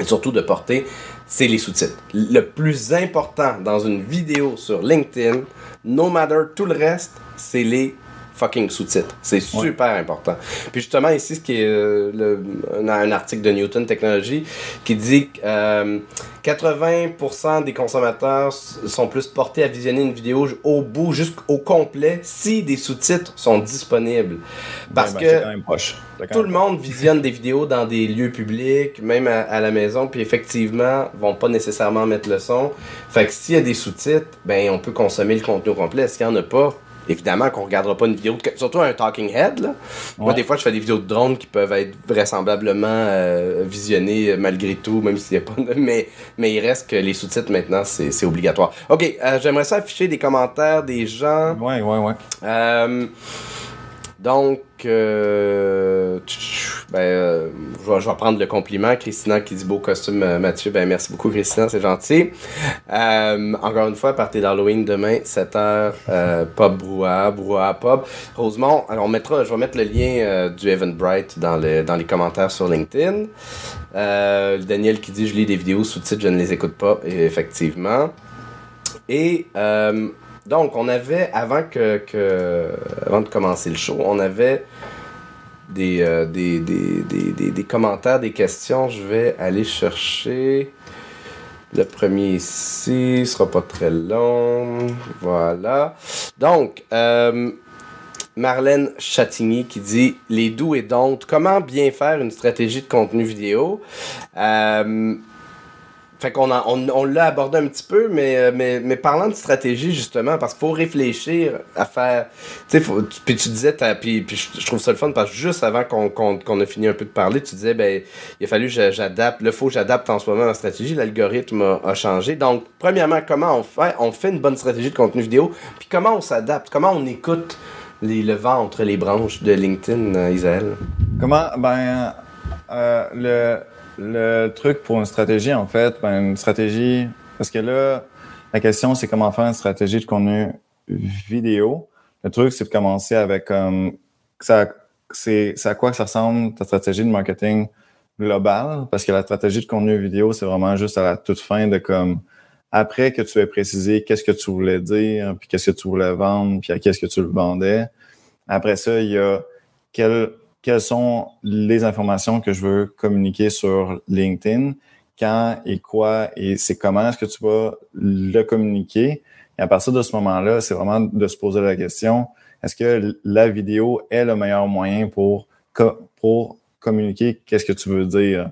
et surtout de portée, c'est les sous-titres. Le plus important dans une vidéo sur LinkedIn, no matter tout le reste, c'est les fucking sous-titres. C'est super important. Puis justement, ici, ce qui est euh, un, article de Newton Technology qui dit que 80% euh, des consommateurs sont plus portés à visionner une vidéo au bout, jusqu'au complet, si des sous-titres sont disponibles. Parce ben, que tout le monde visionne des vidéos dans des lieux publics, même à, la maison, puis effectivement, vont pas nécessairement mettre le son. Fait que s'il y a des sous-titres, ben on peut consommer le contenu au complet. S'il n'y en a pas, évidemment qu'on regardera pas une vidéo, surtout un talking head. Là. Moi, des fois, je fais des vidéos de drones qui peuvent être vraisemblablement euh, visionnées malgré tout, même s'il n'y a pas de... Mais, mais il reste que les sous-titres maintenant, c'est obligatoire. Ok, euh, j'aimerais ça afficher des commentaires des gens. Ouais, ouais, ouais. Euh, donc, euh, ben, euh, je, vais, prendre le compliment. Christina qui dit beau costume, euh, Mathieu. Ben, merci beaucoup, Christina, c'est gentil. encore une fois, partez d'Halloween demain, 7h, Pop Brouhaha, Brouhaha Pop. Rosemont, on mettra, je vais mettre le lien du Evan Bright dans, dans les commentaires sur LinkedIn. Daniel qui dit je lis des vidéos sous-titres, je ne les écoute pas, effectivement. Et donc, on avait, avant que, avant de commencer le show, on avait euh, des, commentaires, des questions. Je vais aller chercher le premier ici. Ce sera pas très long. Voilà. Donc, euh, Marlène Chatigny qui dit Les doux et donc, comment bien faire une stratégie de contenu vidéo euh, fait qu'on on, on l'a abordé un petit peu, mais, euh, mais, mais parlant de stratégie, justement, parce qu'il faut réfléchir à faire. Tu sais, puis tu disais, puis, je trouve ça le fun parce que juste avant qu'on qu'on a fini un peu de parler, tu disais, ben, il a fallu j'adapte. Le faut j'adapte en ce moment la stratégie. L'algorithme a, changé. Donc, premièrement, comment on fait On fait une bonne stratégie de contenu vidéo, puis comment on s'adapte Comment on écoute les, le vent entre les branches de LinkedIn, euh, Isaël Comment Ben, euh, le le truc pour une stratégie, en fait, ben, une stratégie, parce que là, la question, c'est comment faire une stratégie de contenu vidéo. Le truc, c'est de commencer avec comme, ça, c'est, à quoi ça ressemble ta stratégie de marketing globale, parce que la stratégie de contenu vidéo, c'est vraiment juste à la toute fin de comme, après que tu aies précisé qu'est-ce que tu voulais dire, puis qu'est-ce que tu voulais vendre, puis à qu'est-ce que tu le vendais. Après ça, il y a quel quelles sont les informations que je veux communiquer sur LinkedIn, quand et quoi et c'est comment est-ce que tu vas le communiquer. Et à partir de ce moment-là, c'est vraiment de se poser la question, est-ce que la vidéo est le meilleur moyen pour, pour communiquer qu'est-ce que tu veux dire?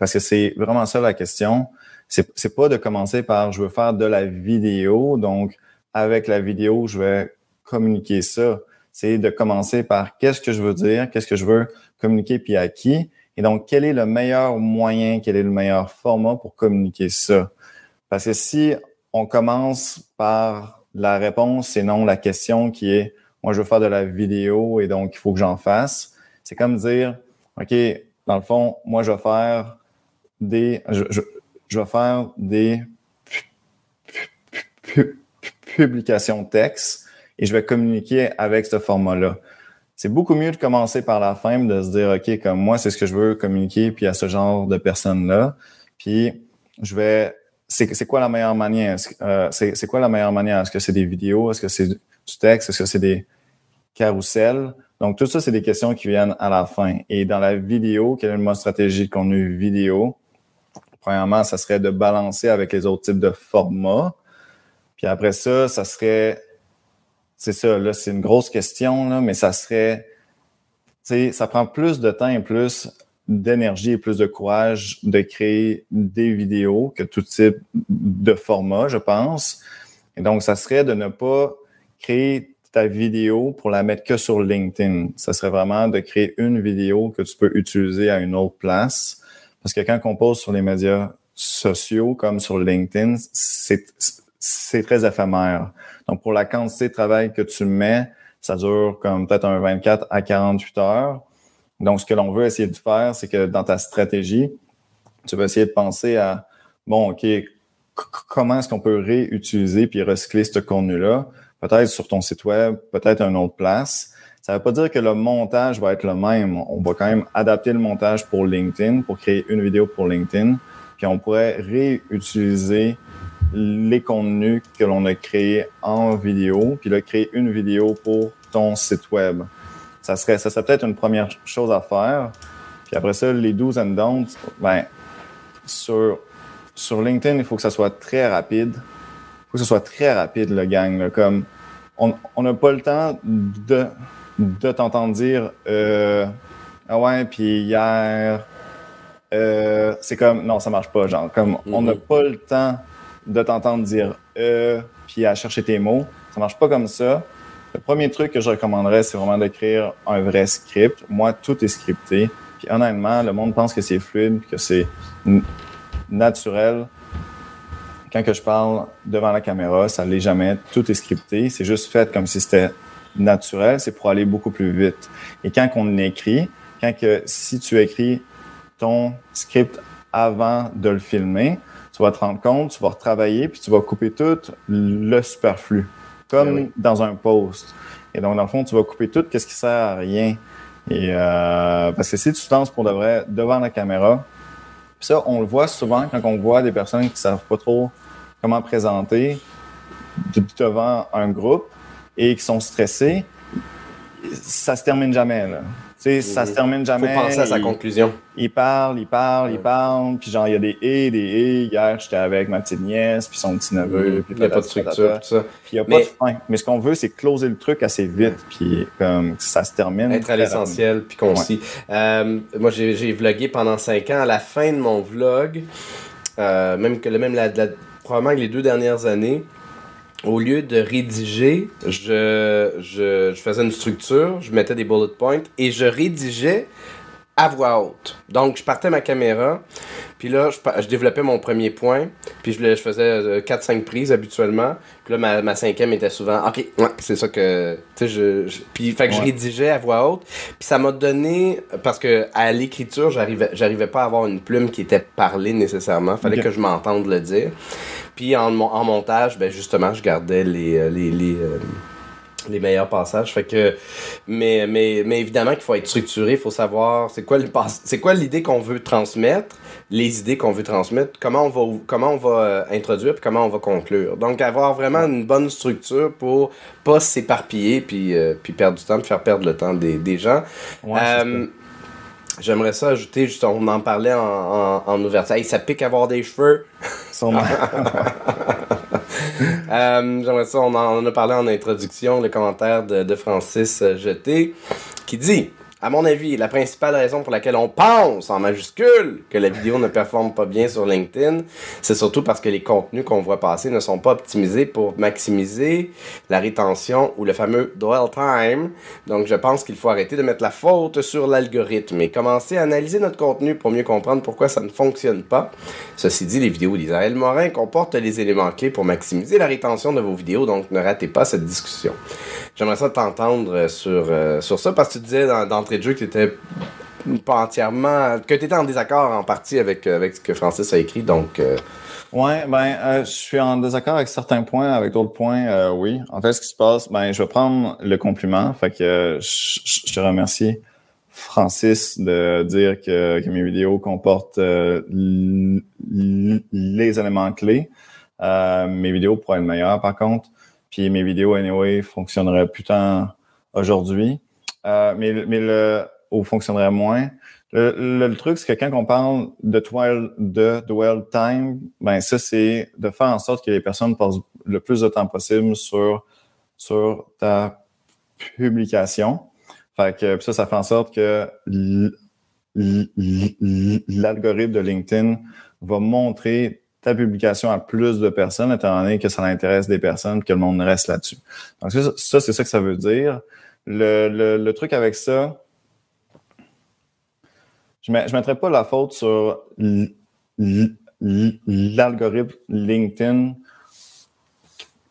Parce que c'est vraiment ça la question. C'est, pas de commencer par je veux faire de la vidéo, donc avec la vidéo, je vais communiquer ça c'est de commencer par qu'est-ce que je veux dire, qu'est-ce que je veux communiquer, puis à qui. Et donc, quel est le meilleur moyen, quel est le meilleur format pour communiquer ça? Parce que si on commence par la réponse et non la question qui est moi, je veux faire de la vidéo et donc il faut que j'en fasse, c'est comme dire OK, dans le fond, moi, je vais faire des. Je, vais faire des publications texte et je vais communiquer avec ce format-là. C'est beaucoup mieux de commencer par la fin, de se dire, OK, comme moi, c'est ce que je veux communiquer, puis à ce genre de personnes-là. Puis, je vais, c'est quoi la meilleure manière? Euh, c'est quoi la meilleure manière? Est-ce que c'est des vidéos? Est-ce que c'est du texte? Est-ce que c'est des carousels? Donc, tout ça, c'est des questions qui viennent à la fin. Et dans la vidéo, quelle est ma stratégie de contenu vidéo? Premièrement, ça serait de balancer avec les autres types de formats. Puis après ça, ça serait, c'est ça, là, c'est une grosse question, là, mais ça serait, ça prend plus de temps et plus d'énergie et plus de courage de créer des vidéos que tout type de format, je pense. Et donc, ça serait de ne pas créer ta vidéo pour la mettre que sur LinkedIn. Ça serait vraiment de créer une vidéo que tu peux utiliser à une autre place. Parce que quand on pose sur les médias sociaux comme sur LinkedIn, c'est très éphémère. Donc, pour la quantité de travail que tu mets, ça dure comme peut-être un 24 à 48 heures. Donc, ce que l'on veut essayer de faire, c'est que dans ta stratégie, tu vas essayer de penser à, bon, OK, comment est-ce qu'on peut réutiliser puis recycler ce contenu-là? Peut-être sur ton site web, peut-être une autre place. Ça ne veut pas dire que le montage va être le même. On va quand même adapter le montage pour LinkedIn, pour créer une vidéo pour LinkedIn. Puis on pourrait réutiliser les contenus que l'on a créés en vidéo, puis là, créer une vidéo pour ton site web. Ça serait, ça serait peut-être une première chose à faire. Puis après ça, les 12 and don'ts, ben, sur, sur LinkedIn, il faut que ça soit très rapide. Il faut que ce soit très rapide, le gang. Comme on n'a pas le temps de, de t'entendre dire euh, Ah ouais, puis hier, euh, c'est comme non, ça marche pas. Genre, comme on n'a mm-hmm. pas le temps de t'entendre dire euh, puis à chercher tes mots. Ça marche pas comme ça. Le premier truc que je recommanderais, c'est vraiment d'écrire un vrai script. Moi, tout est scripté. Puis honnêtement, le monde pense que c'est fluide, que c'est naturel. Quand que je parle devant la caméra, ça l'est jamais. Tout est scripté. C'est juste fait comme si c'était naturel. C'est pour aller beaucoup plus vite. Et quand on écrit, quand que si tu écris ton script avant de le filmer, tu vas te rendre compte, tu vas retravailler, puis tu vas couper tout le superflu comme eh dans un post. Et donc, dans le fond, tu vas couper tout ce qui sert à rien. Et euh, parce que si tu te lances pour de vrai devant la caméra, ça, on le voit souvent quand on voit des personnes qui ne savent pas trop comment présenter devant un groupe et qui sont stressés, ça se termine jamais. Là sais, ça se termine jamais. Faut penser à sa conclusion. Il parle, il parle, il parle, puis genre, il y a des et, des et. Hier, j'étais avec ma petite nièce, puis son petit neveu. Puis il n'y a pas de structure, tout ça. Puis il n'y a pas de fin. Mais ce qu'on veut, c'est closer le truc assez vite, puis comme ça se termine. Être à l'essentiel, puis concis. Euh, moi, j'ai vlogué pendant cinq ans. À la fin de mon vlog, euh, même que même la, probablement que les deux dernières années, au lieu de rédiger, je, je, faisais une structure, je mettais des bullet points et je rédigeais à voix haute. Donc, je partais ma caméra, puis là, je, je développais mon premier point, puis je, je faisais 4-5 euh, prises habituellement. Puis là, ma, ma cinquième était souvent, OK, ouais, c'est ça que. Tu sais, je, Puis, fait que je rédigeais à voix haute. Puis ça m'a donné. Parce que à l'écriture, j'arrivais, j'arrivais pas à avoir une plume qui était parlée nécessairement. Fallait que je m'entende le dire. Puis en, en montage, ben justement, je gardais les, euh, les, les, euh, les meilleurs passages. Fait que, mais, mais, mais évidemment qu'il faut être structuré, il faut savoir c'est quoi, c'est quoi l'idée qu'on veut transmettre, les idées qu'on veut transmettre, comment on va, comment on va euh, introduire, puis comment on va conclure. Donc, avoir vraiment une bonne structure pour pas s'éparpiller, puis, puis perdre du temps, puis faire perdre le temps des, des gens. J'aimerais ça ajouter, juste, on en parlait en, en, ouverture. ça pique avoir des cheveux. <laughs> euh, J'aimerais ça, on en, a parlé en introduction, le commentaire de, de Francis Jeté, qui dit à mon avis, la principale raison pour laquelle on pense en majuscule que la vidéo ne performe pas bien sur LinkedIn, c'est surtout parce que les contenus qu'on voit passer ne sont pas optimisés pour maximiser la rétention ou le fameux dwell time. Donc, je pense qu'il faut arrêter de mettre la faute sur l'algorithme et commencer à analyser notre contenu pour mieux comprendre pourquoi ça ne fonctionne pas. Ceci dit, les vidéos d'Israël Morin comportent les éléments clés pour maximiser la rétention de vos vidéos, donc ne ratez pas cette discussion. J'aimerais ça t'entendre sur, euh, sur ça parce que tu disais dans, dans de jeu que tu étais pas entièrement, que tu étais en désaccord en partie avec, avec ce que Francis a écrit, donc. Ouais, ben, euh, je suis en désaccord avec certains points, avec d'autres points, euh, oui. En fait, ce qui se passe, ben, je vais prendre le compliment. Fait que je, te remercie, Francis, de dire que, que mes vidéos comportent euh, les éléments clés. mes vidéos pourraient être meilleures, par contre. Puis mes vidéos, anyway, fonctionneraient plus tant aujourd'hui. Mais, mais le, ou fonctionneraient moins. Le, truc, c'est que quand on parle de dwell, de dwell time, ben ça, c'est de faire en sorte que les personnes passent le plus de temps possible sur, sur ta publication. Fait que ça, ça fait en sorte que l'algorithme de LinkedIn va montrer ta publication à plus de personnes, étant donné que ça intéresse des personnes, que le monde reste là-dessus. Donc ça, c'est ça que ça veut dire. Le, le, truc avec ça, je ne mettrais pas la faute sur l'algorithme LinkedIn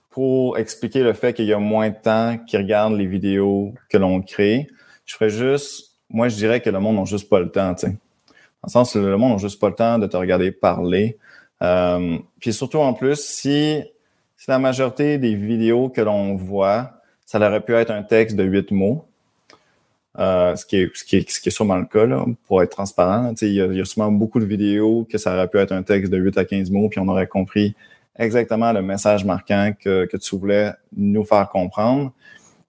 pour expliquer le fait qu'il y a moins de temps qui regardent les vidéos que l'on crée. Je ferais juste, moi, je dirais que le monde n'a juste pas le temps, tu sais. Dans le sens le monde n'a juste pas le temps de te regarder parler. Euh, puis surtout, en plus, si, si la majorité des vidéos que l'on voit, ça aurait pu être un texte de huit mots, euh, ce, qui est, sûrement le cas, là, pour être transparent. Il y, a, y a sûrement beaucoup de vidéos que ça aurait pu être un texte de 8 à 15 mots, puis on aurait compris exactement le message marquant que, que tu voulais nous faire comprendre.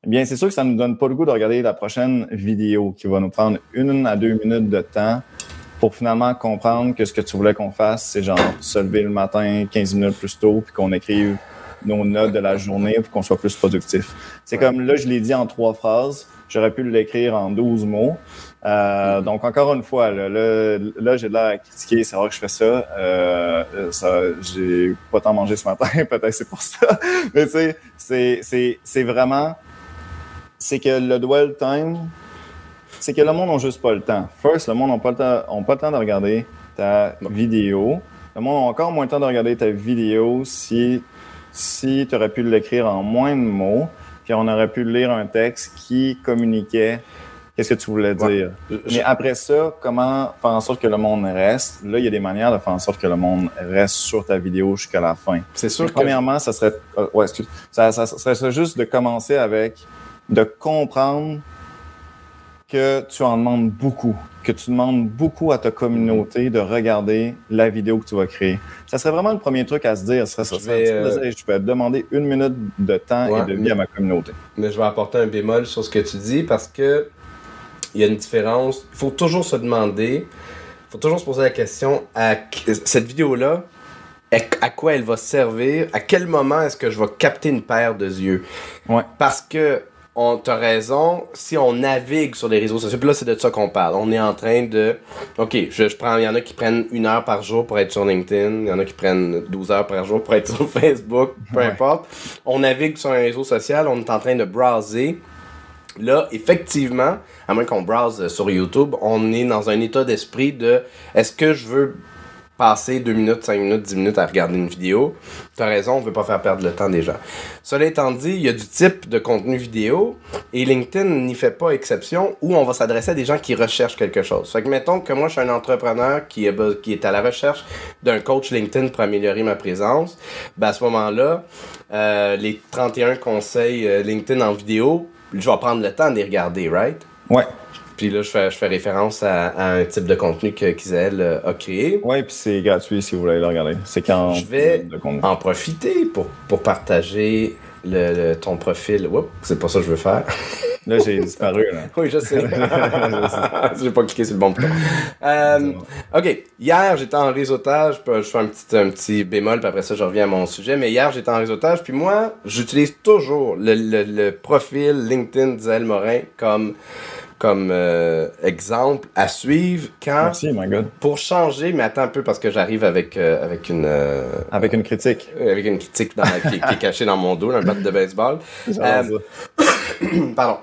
Eh bien, c'est sûr que ça ne nous donne pas le goût de regarder la prochaine vidéo qui va nous prendre une à deux minutes de temps pour finalement comprendre que ce que tu voulais qu'on fasse, c'est genre se lever le matin 15 minutes plus tôt, puis qu'on écrive nos notes de la journée pour qu'on soit plus productif. C'est comme là, je l'ai dit en trois phrases. J'aurais pu l'écrire en 12 mots. Euh. Donc, encore une fois, là, là, j'ai de l'air à critiquer, c'est vrai que je fais ça. Euh, ça j'ai pas tant mangé ce matin, <laughs> peut-être c'est pour ça. Mais tu sais, c'est, vraiment... C'est que le dwell time, c'est que le monde n'a juste pas le temps. First, le monde n'a pas, le temps, pas le temps de regarder ta vidéo. Le monde a encore moins le temps de regarder ta vidéo si, si tu aurais pu l'écrire en moins de mots on aurait pu lire un texte qui communiquait qu'est-ce que tu voulais dire. Mais après ça, comment faire en sorte que le monde reste? Là, il y a des manières de faire en sorte que le monde reste sur ta vidéo jusqu'à la fin. C'est sûr que... Premièrement, ça serait, euh, ouais, excuse, ça, ça, serait juste de commencer avec de comprendre que tu en demandes beaucoup, que tu demandes beaucoup à ta communauté de regarder la vidéo que tu vas créer. Ça serait vraiment le premier truc à se dire. Ça serait, je, vais, euh, je peux demander une minute de temps et de vie à ma communauté. Mais je vais apporter un bémol sur ce que tu dis parce que il y a une différence. Il faut toujours se demander, il faut toujours se poser la question à cette vidéo-là, à quoi elle va servir, à quel moment est-ce que je vais capter une paire de yeux? Ouais. Parce que on t'as raison, si on navigue sur les réseaux sociaux, puis là c'est de ça qu'on parle. On est en train de OK, je, je prends il y en a qui prennent une heure par jour pour être sur LinkedIn, il y en a qui prennent 12 heures par jour pour être sur Facebook, peu importe. On navigue sur un réseau social, on est en train de browser. Là, effectivement, à moins qu'on browse sur YouTube, on est dans un état d'esprit de est-ce que je veux passer 2 minutes, 5 minutes, 10 minutes à regarder une vidéo. Tu as raison, on veut pas faire perdre le temps des gens. Cela étant dit, il y a du type de contenu vidéo et LinkedIn n'y fait pas exception où on va s'adresser à des gens qui recherchent quelque chose. Fait que mettons que moi je suis un entrepreneur qui est, à la recherche d'un coach LinkedIn pour améliorer ma présence. Ben à ce moment-là, euh, les 31 conseils euh, LinkedIn en vidéo, je vais prendre le temps de regarder, right? Ouais. Puis là, je fais, je fais référence à, un type de contenu que qu'Israël euh, a créé. Oui, puis c'est gratuit si vous voulez le regarder. C'est quand Je vais en profiter pour, pour partager le, ton profil. Oups, c'est pas ça que je veux faire. Là, j'ai <laughs> disparu. Là. oui, <laughs> <laughs> je sais. j'ai pas cliqué sur le bon bouton. Euh, ok, hier, j'étais en réseautage. Je fais un petit, un petit bémol, puis après ça, je reviens à mon sujet. Mais hier, j'étais en réseautage. Puis moi, j'utilise toujours le, le, le profil LinkedIn d'Israël Morin comme comme euh, exemple à suivre quand Merci, my God. pour changer mais attends un peu parce que j'arrive avec euh, avec une euh, avec une critique. Avec une critique dans, qui, qui, est cachée dans mon dos un bat de baseball. <laughs> <coughs> Pardon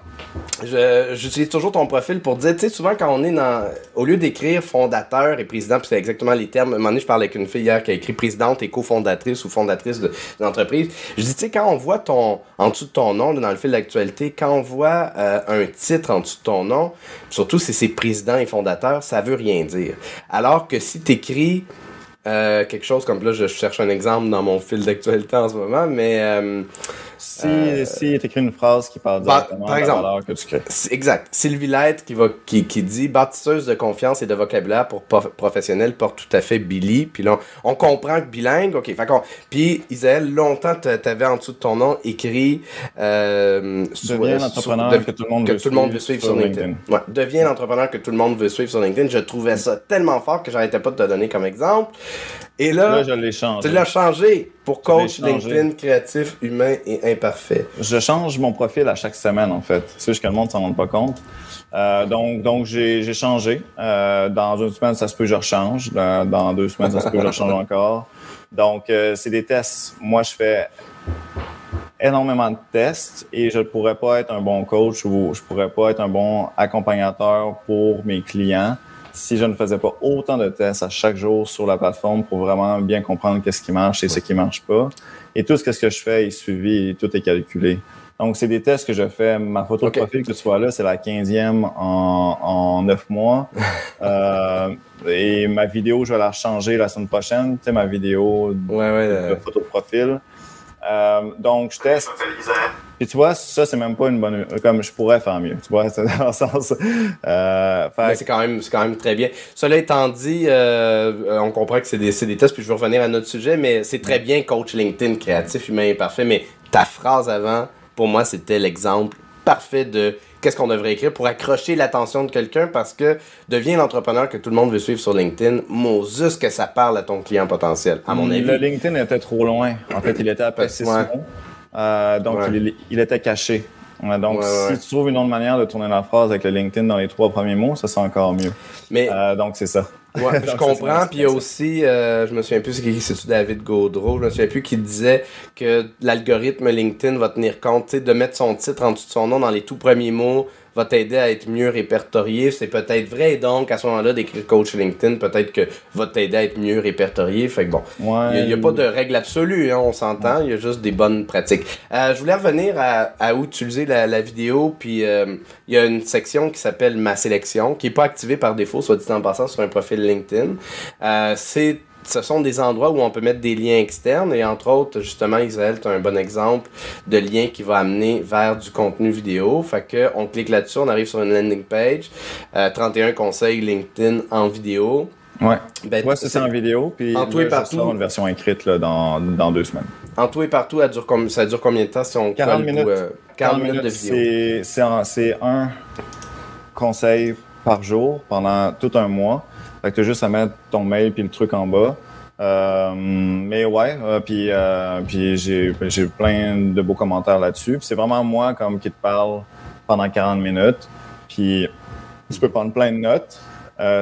J'utilise toujours ton profil pour dire, tu sais, souvent quand on est dans. Au lieu d'écrire fondateur et président, puis c'est exactement les termes. À un moment donné, je parlais avec une fille hier qui a écrit présidente et cofondatrice ou fondatrice d'entreprise. je dis, tu sais, quand on voit ton. En dessous de ton nom, dans le fil d'actualité, quand on voit euh, un titre en dessous de ton nom, surtout si c'est président et fondateur, ça veut rien dire. Alors que si tu écris. Euh, quelque chose comme là, je cherche un exemple dans mon fil d'actualité en ce moment, mais euh, si, euh, si est écrit une phrase qui parle directement par, exemple, de la valeur que tu crées. Exact. Sylvie Lettre qui, va, qui, qui dit bâtisseuse de confiance et de vocabulaire pour professionnels porte tout à fait Billy. Puis là, on, comprend que bilingue, ok. Fait puis Isaël, longtemps, tu avais en dessous de ton nom écrit euh, Deviens l'entrepreneur que tout le monde, veut, tout le monde veut suivre sur LinkedIn. Ouais, deviens l'entrepreneur que tout le monde veut suivre sur LinkedIn. Je trouvais ça tellement fort que j'arrêtais pas de te donner comme exemple. Et là, je l'ai changé. Tu l'as changé pour coach LinkedIn créatif, humain et imparfait. Je change mon profil à chaque semaine, en fait. C'est juste que le monde s'en rend pas compte. Euh, donc, donc j'ai changé. Euh, dans une semaine, ça se peut que je rechange. Dans, deux semaines, ça se peut que je rechange <laughs> encore. Donc, euh, c'est des tests. Moi, je fais énormément de tests et je ne pourrais pas être un bon coach ou je pourrais pas être un bon accompagnateur pour mes clients si je ne faisais pas autant de tests à chaque jour sur la plateforme pour vraiment bien comprendre qu'est-ce qui marche et ce qui marche pas. Et tout ce que je fais est suivi et tout est calculé. Donc, c'est des tests que je fais. Ma photo de profil que tu vois là, c'est la 15e en, en 9 mois. <laughs> euh, et ma vidéo, je vais la changer la semaine prochaine. Tu sais, ma vidéo de, photo de profil. Euh, donc, je teste. Et tu vois, ça, c'est même pas une bonne. Comme je pourrais faire mieux. Tu vois, <laughs> c'est dans le sens. Euh, c'est quand, même, quand même très bien. Cela étant dit, euh, on comprend que c'est des, des tests, puis je vais revenir à notre sujet, mais c'est très bien, coach LinkedIn, créatif, humain et parfait. Mais ta phrase avant, pour moi, c'était l'exemple parfait de qu'est-ce qu'on devrait écrire pour accrocher l'attention de quelqu'un parce que deviens l'entrepreneur que tout le monde veut suivre sur LinkedIn. Moses que ça parle à ton client potentiel, à mon avis. Le LinkedIn était trop loin. En fait, il était à peu euh, donc, il, était caché. donc, si tu trouves une autre manière de tourner la phrase avec le LinkedIn dans les trois premiers mots, ça c'est encore mieux. Mais, euh, donc, c'est ça. <laughs> je comprends. Puis il y a aussi, euh, je me souviens plus, c'est David Gaudreau, je me souviens plus, qui disait que l'algorithme LinkedIn va tenir compte de mettre son titre en dessous de son nom dans les tout premiers mots va t'aider à être mieux répertorié. C'est peut-être vrai, donc à ce moment-là, d'écrire coach LinkedIn, peut-être que va t'aider à être mieux répertorié. Fait que bon, il n'y a, pas de règle absolue, hein, on s'entend, il y a juste des bonnes pratiques. Euh, je voulais revenir à, à où utiliser la, vidéo, puis euh, il y a une section qui s'appelle Ma sélection, qui n'est pas activée par défaut, soit dit en passant, sur un profil LinkedIn. Euh, c'est ce sont des endroits où on peut mettre des liens externes et entre autres, justement, Israël, tu as un bon exemple de lien qui va amener vers du contenu vidéo. Fait que on clique là-dessus, on arrive sur une landing page, 31 euh, conseils LinkedIn en vidéo. Ouais. Ben, ouais, c'est en vidéo. Puis en tout et partout. une version écrite là, dans, dans, deux semaines. En tout et partout, ça dure, ça dure combien de temps si on 40 minutes. 40, minutes, de vidéo? C'est un conseil par jour pendant tout un mois. Fait que tu as juste à mettre ton mail puis le truc en bas. Euh, mais ouais, euh, puis, euh, puis j'ai, j'ai plein de beaux commentaires là-dessus. c'est vraiment moi comme qui te parle pendant 40 minutes. Puis tu peux prendre plein de notes.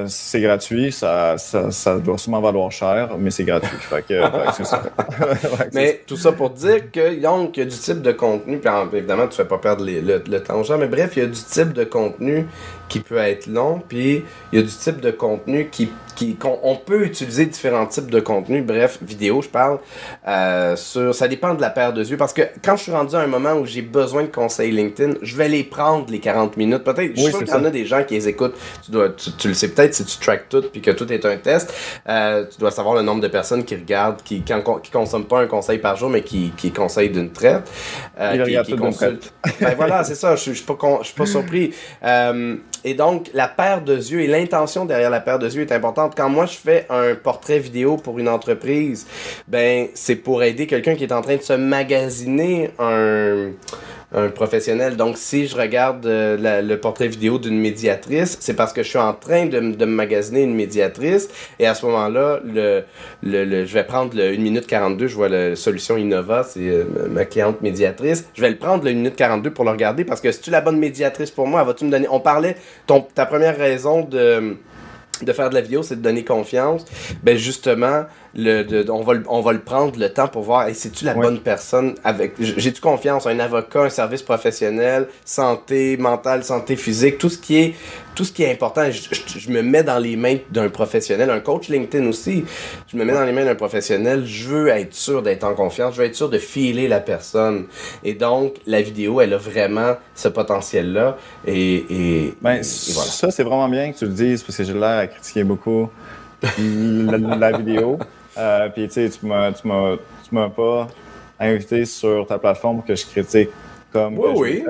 C'est gratuit, ça, ça, ça, doit sûrement valoir cher, mais c'est gratuit. fait que, <laughs> <laughs> mais tout ça pour dire que donc il y a du type de contenu, puis évidemment tu fais pas perdre le, le temps mais bref, il y a du type de contenu qui peut être long, puis il y a du type de contenu qui on peut utiliser différents types de contenu, bref, vidéo, je parle, euh, sur, ça dépend de la paire de yeux, parce que quand je suis rendu à un moment où j'ai besoin de conseils LinkedIn, je vais les prendre les 40 minutes, peut-être, je suis sûr qu'il y en a des gens qui les écoutent, tu, dois, tu, le sais peut-être si tu track tout, puis que tout est un test, euh, tu dois savoir le nombre de personnes qui regardent, qui, qui, qui consomment pas un conseil par jour, mais qui, qui conseillent d'une traite, euh, qui, qui consultent. ben voilà, c'est ça, je suis pas, je suis pas surpris. <laughs> Et donc, la paire de yeux et l'intention derrière la paire de yeux est importante. Quand moi, je fais un portrait vidéo pour une entreprise, ben, c'est pour aider quelqu'un qui est en train de se magasiner un un professionnel. Donc, si je regarde euh, le portrait vidéo d'une médiatrice, c'est parce que je suis en train de, de magasiner une médiatrice. Et à ce moment-là, le, le, je vais prendre le 1 minute 42. Je vois la solution Innova, c'est euh, ma cliente médiatrice. Je vais le prendre le 1 minute 42 pour le regarder parce que si tu la bonne médiatrice pour moi, vas-tu me donner. On parlait, ta première raison de de faire de la vidéo, c'est de donner confiance. Ben justement, le, on, va le, on va le prendre le temps pour voir, hey, c'est-tu la bonne personne avec, j'ai-tu confiance, un avocat, un service professionnel, santé mentale, santé physique, tout ce qui est, tout ce qui est important. Je, me mets dans les mains d'un professionnel, un coach LinkedIn aussi. Je me mets dans les mains d'un professionnel. Je veux être sûr d'être en confiance. Je veux être sûr de filer la personne. Et donc, la vidéo, elle a vraiment ce potentiel-là. Et, et, ben, voilà. Ça, c'est vraiment bien que tu le dises parce que j'ai l'air à critiquer beaucoup <laughs> la vidéo. Euh, puis, tu sais, tu m'as pas invité sur ta plateforme que je critique comme. Oui, oui.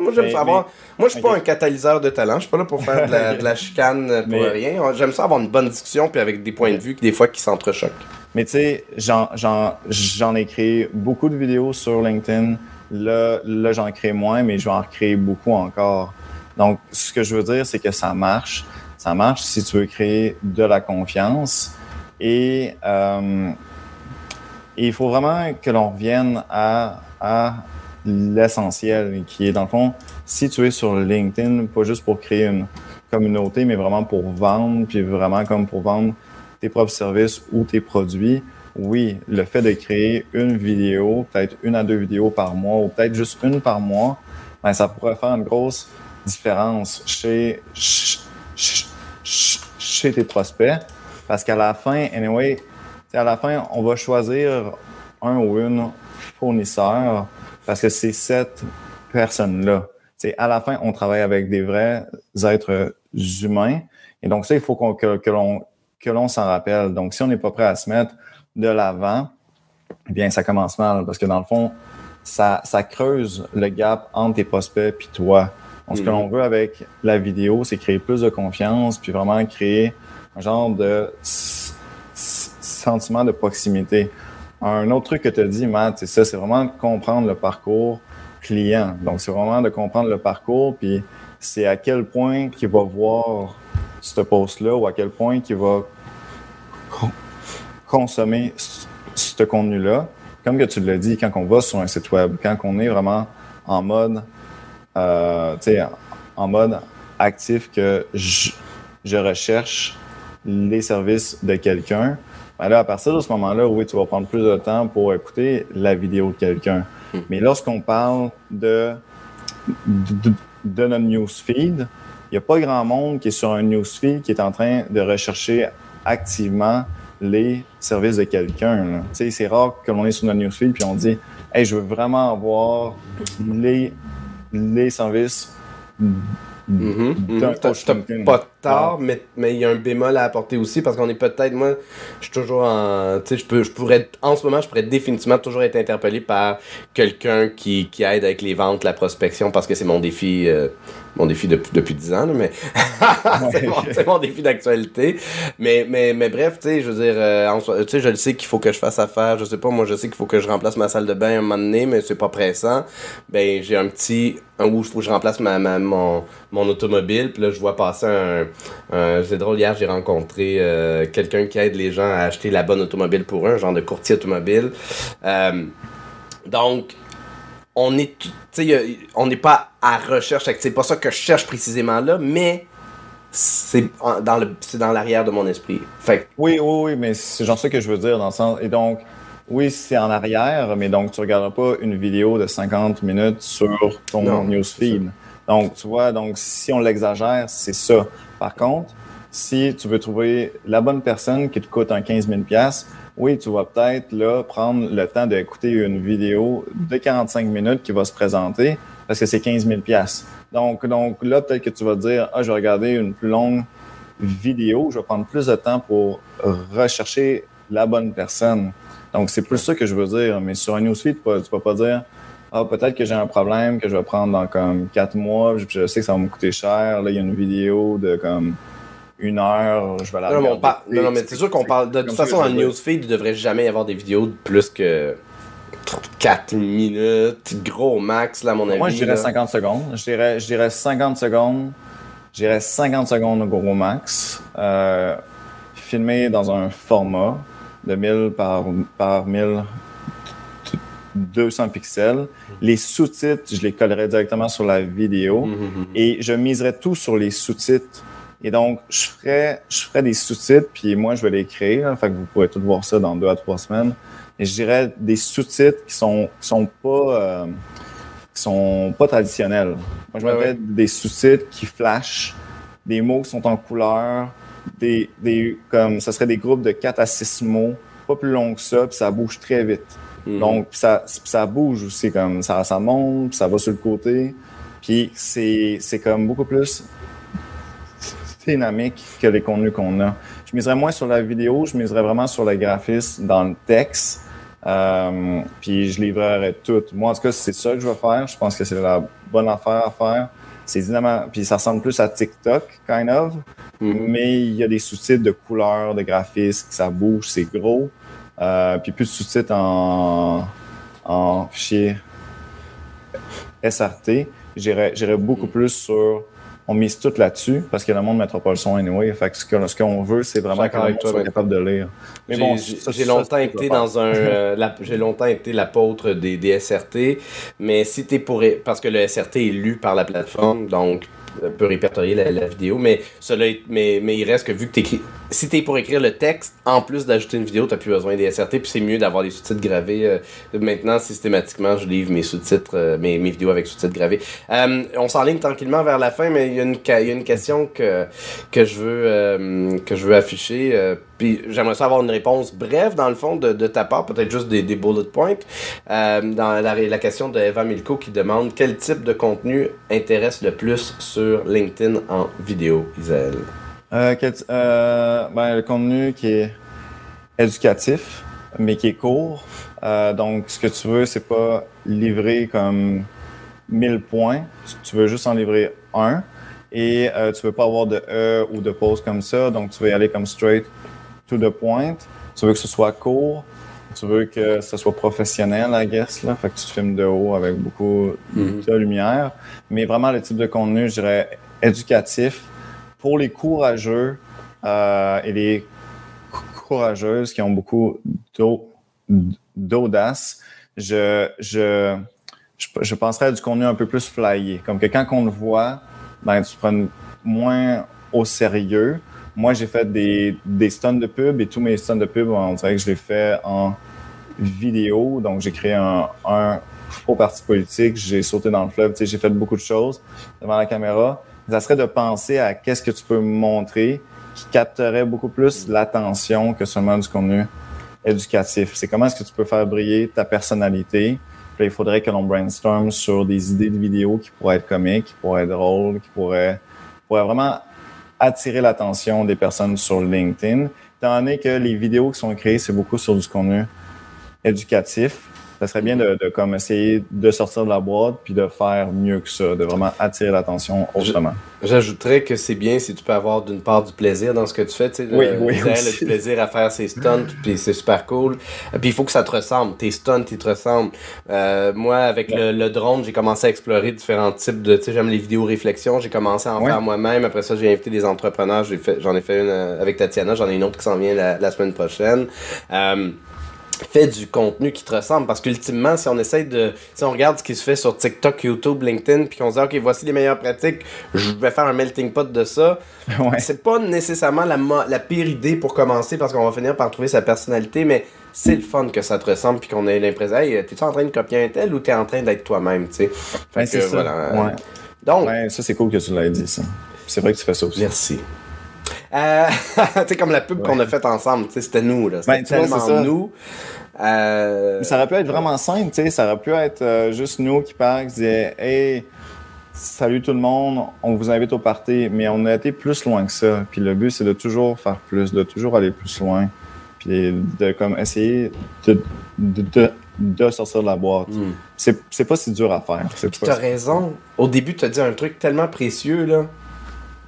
moi, j'aime savoir. Moi, je suis pas un catalyseur de talent. Je suis pas là pour faire de la, <laughs> chicane pour rien. J'aime ça avoir une bonne discussion, puis avec des points de vue des fois qui s'entrechoquent. Mais tu sais, j'en ai créé beaucoup de vidéos sur LinkedIn. Là, là j'en crée moins, mais je vais en créer beaucoup encore. Donc, ce que je veux dire, c'est que ça marche. Ça marche si tu veux créer de la confiance. Et, euh, il faut vraiment que l'on revienne à, l'essentiel, qui est dans le fond, si tu es sur LinkedIn, pas juste pour créer une communauté, mais vraiment pour vendre, puis vraiment comme pour vendre tes propres services ou tes produits, oui, le fait de créer une vidéo, peut-être une à deux vidéos par mois, ou peut-être juste une par mois, ben, ça pourrait faire une grosse différence chez tes prospects. Parce qu'à la fin, anyway, à la fin, on va choisir un ou une fournisseur parce que c'est cette personne-là. À la fin, on travaille avec des vrais êtres humains. Et donc, ça, il faut que, que l'on s'en rappelle. Donc, si on n'est pas prêt à se mettre de l'avant, eh bien, ça commence mal parce que dans le fond, ça, ça creuse le gap entre tes prospects et toi. Donc, ce que mm-hmm. l'on veut avec la vidéo, c'est créer plus de confiance, puis vraiment créer un genre de sentiment de proximité. Un autre truc que tu as dit, Matt, c'est ça, c'est vraiment de comprendre le parcours client. Donc, c'est vraiment de comprendre le parcours, puis c'est à quel point qu'il va voir ce post-là ou à quel point qu'il va consommer ce contenu-là. Comme que tu l'as dit, quand on va sur un site web, quand on est vraiment en mode, euh, en mode actif que je, je recherche les services de quelqu'un, ben là, à partir de ce moment-là, oui, tu vas prendre plus de temps pour écouter la vidéo de quelqu'un. Hmm. Mais lorsqu'on parle de, de, de notre newsfeed, il n'y a pas grand monde qui est sur un newsfeed qui est en train de rechercher activement les services de quelqu'un. C'est rare que l'on est sur notre newsfeed puis on dit Hey, je veux vraiment avoir les, les services Mm -hmm. pas tard, mais il y a un bémol à apporter aussi parce qu'on est peut-être, moi, je suis toujours en. Tu sais, je, peux, je pourrais, en ce moment, je pourrais définitivement toujours être interpellé par quelqu'un qui, qui aide avec les ventes, la prospection, parce que c'est mon défi. Euh, mon défi depuis, depuis 10 ans, mais <laughs> c'est mon, défi d'actualité. Mais, mais, mais bref, tu sais, je veux dire, euh, tu sais, je le sais qu'il faut que je fasse affaire, je sais pas, moi je sais qu'il faut que je remplace ma salle de bain un moment donné, mais c'est pas pressant. Ben, j'ai un petit, un où il faut que je remplace ma, ma, mon, mon automobile, puis là, je vois passer un, c'est drôle, hier, j'ai rencontré euh, quelqu'un qui aide les gens à acheter la bonne automobile pour eux, un genre de courtier automobile. Euh, donc, on est on n'est pas à recherche c'est pas ça que je cherche précisément là mais c'est dans le c'est dans l'arrière de mon esprit. Fait oui oui oui mais c'est genre ça que je veux dire dans le sens et donc oui c'est en arrière mais donc tu regarderas pas une vidéo de 50 minutes sur ton newsfeed donc tu vois donc si on l'exagère c'est ça par contre si tu veux trouver la bonne personne qui te coûte un 15 000 oui, tu vas peut-être là prendre le temps d'écouter une vidéo de 45 minutes qui va se présenter parce que c'est 15 000 donc, donc là, peut-être que tu vas dire, ah, je vais regarder une plus longue vidéo, je vais prendre plus de temps pour rechercher la bonne personne. Donc, c'est plus ça que je veux dire. Mais sur un newsfeed, tu ne vas pas dire, ah, peut-être que j'ai un problème que je vais prendre dans comme quatre mois, je, je sais que ça va me coûter cher. Là, il y a une vidéo de comme une heure, je vais la non, non, mais c'est sûr qu'on parle. De, toute façon, dans le newsfeed, il ne devrait jamais y avoir des vidéos de plus que 4 minutes, gros max, là, à mon avis. Moi, je dirais 50 secondes. Je dirais, je dirais 50 secondes. Je dirais 50 secondes au gros max. Euh, filmé dans un format de 1000 par, par 1000 200 pixels. Les sous-titres, je les collerais directement sur la vidéo. Mm-hmm, mm-hmm. Et je miserais tout sur les sous-titres Et donc, je ferais, je ferais des sous-titres, puis moi, je vais les écrire. fait que vous pourrez tout voir ça dans deux à trois semaines. Et je dirais des sous-titres qui sont, qui sont pas, euh, qui sont pas traditionnels. Moi, je mettrais des sous-titres qui flashent, des mots qui sont en couleur, des, des, comme, ça serait des groupes de 4 à 6 mots, pas plus longs que ça, puis ça bouge très vite. Mhm. Donc, ça, ça bouge aussi, comme ça, ça monte, ça va sur le côté. Puis c'est, c'est comme beaucoup plus dynamique que les contenus qu'on a. Je miserais moins sur la vidéo, je miserais vraiment sur le graphisme dans le texte. Euh, puis je livrerai tout. Moi, en tout cas, c'est ça que je vais faire. Je pense que c'est la bonne affaire à faire. C'est dynamique. Puis ça ressemble plus à TikTok, kind of. Mm-hmm. Mais il y a des sous-titres de couleurs, de graphisme, ça bouge, c'est gros. Euh, puis plus de sous-titres en, en fichier SRT. J'irais beaucoup mm. plus sur on mise tout là-dessus parce que le monde ne mettra pas le son anyway. Fait que ce qu'on veut, c'est vraiment qu'on soit capable de lire. Mais bon, j'ai longtemps été dans un, euh, <laughs> j'ai longtemps été l'apôtre des, des, SRT, mais si t'es pour, parce que le SRT est lu par la plateforme, donc peut répertorier la, la vidéo, mais, cela, mais, mais il reste que vu que tu si t'es pour écrire le texte, en plus d'ajouter une vidéo, t'as plus besoin des SRT, puis c'est mieux d'avoir des sous-titres gravés. Euh, maintenant, systématiquement, je livre mes sous-titres, euh, mes, vidéos avec sous-titres gravés. Euh, on s'enligne tranquillement vers la fin, mais il y, a une, y a une question que, que, je veux, que je veux afficher. puis j'aimerais savoir une réponse brève, dans le fond, de, de ta part, peut-être juste des, des bullet points. dans la, la question de Eva Milko qui demande quel type de contenu intéresse le plus sur LinkedIn en vidéo, Isaël? Euh, euh, ben, le contenu qui est éducatif, mais qui est court. Euh, donc, ce que tu veux, c'est pas livrer comme 1000 points. Tu veux juste en livrer un. Et tu veux pas avoir de E ou de pause comme ça. Donc, tu veux y aller comme straight to the point. Tu veux que ce soit court. Tu veux que ce soit professionnel, I guess. Là. Fait que tu te filmes de haut avec beaucoup mm-hmm. de lumière. Mais vraiment, le type de contenu, je dirais, éducatif, pour les courageux euh, et les courageuses qui ont beaucoup d'audace, je, je, je, penserais à du contenu un peu plus flyé. Comme que quand on le voit, ben, tu prends moins au sérieux. Moi, j'ai fait des, des stuns de pub et tous mes stuns de pub, on dirait que je les fais en vidéo. Donc, j'ai créé un, un faux parti politique, j'ai sauté dans le fleuve, j'ai fait beaucoup de choses devant la caméra ça serait de penser à qu'est-ce que tu peux montrer qui capterait beaucoup plus l'attention que seulement du contenu éducatif. C'est comment est-ce que tu peux faire briller ta personnalité. Puis il faudrait que l'on brainstorm sur des idées de vidéos qui pourraient être comiques, qui pourraient être drôles, qui pourraient, pourraient vraiment attirer l'attention des personnes sur LinkedIn. Étant donné que les vidéos qui sont créées, c'est beaucoup sur du contenu éducatif ça serait bien de, comme essayer de sortir de la boîte puis de faire mieux que ça, de vraiment attirer l'attention autrement. J'ajouterais que c'est bien si tu peux avoir d'une part du plaisir dans ce que tu fais, tu sais, oui, oui, le, plaisir à faire ses stunts, <laughs> puis c'est super cool. Puis il faut que ça te ressemble, tes stunts, ils te ressemblent. Euh, moi, avec le, drone, j'ai commencé à explorer différents types de, tu sais, j'aime les vidéos réflexion, j'ai commencé à en faire moi-même. Après ça, j'ai invité des entrepreneurs, j'en ai, fait une euh, avec Tatiana, j'en ai une autre qui s'en vient la, semaine prochaine. Euh, fais du contenu qui te ressemble parce qu'ultimement si on essaye de si on regarde ce qui se fait sur TikTok, YouTube, LinkedIn puis qu'on se dit OK, voici les meilleures pratiques, je vais faire un melting pot de ça. <laughs> C'est pas nécessairement la, la pire idée pour commencer parce qu'on va finir par trouver sa personnalité mais c'est le fun que ça te ressemble puis qu'on ait l'impression hey, t'es-tu en train de copier un tel ou t'es en train d'être toi-même, tu sais? Fait que, voilà. Donc, ça c'est cool que tu l'aies dit ça. C'est vrai que tu fais ça aussi. Merci. Euh, <laughs> tu comme la pub qu'on a faite ensemble, c'était nous, là. C'était ben, tellement nous. Euh... Ça aurait pu être vraiment simple, tu sais. Ça aurait pu être euh, juste nous qui parlent, qui disaient Hey, salut tout le monde, on vous invite au party. Mais on a été plus loin que ça. Puis le but, c'est de toujours faire plus, de toujours aller plus loin. Puis de comme essayer de, de, de, sortir de la boîte. Mm. C'est pas si dur à faire. Tu as raison. Au début, tu as dit un truc tellement précieux, là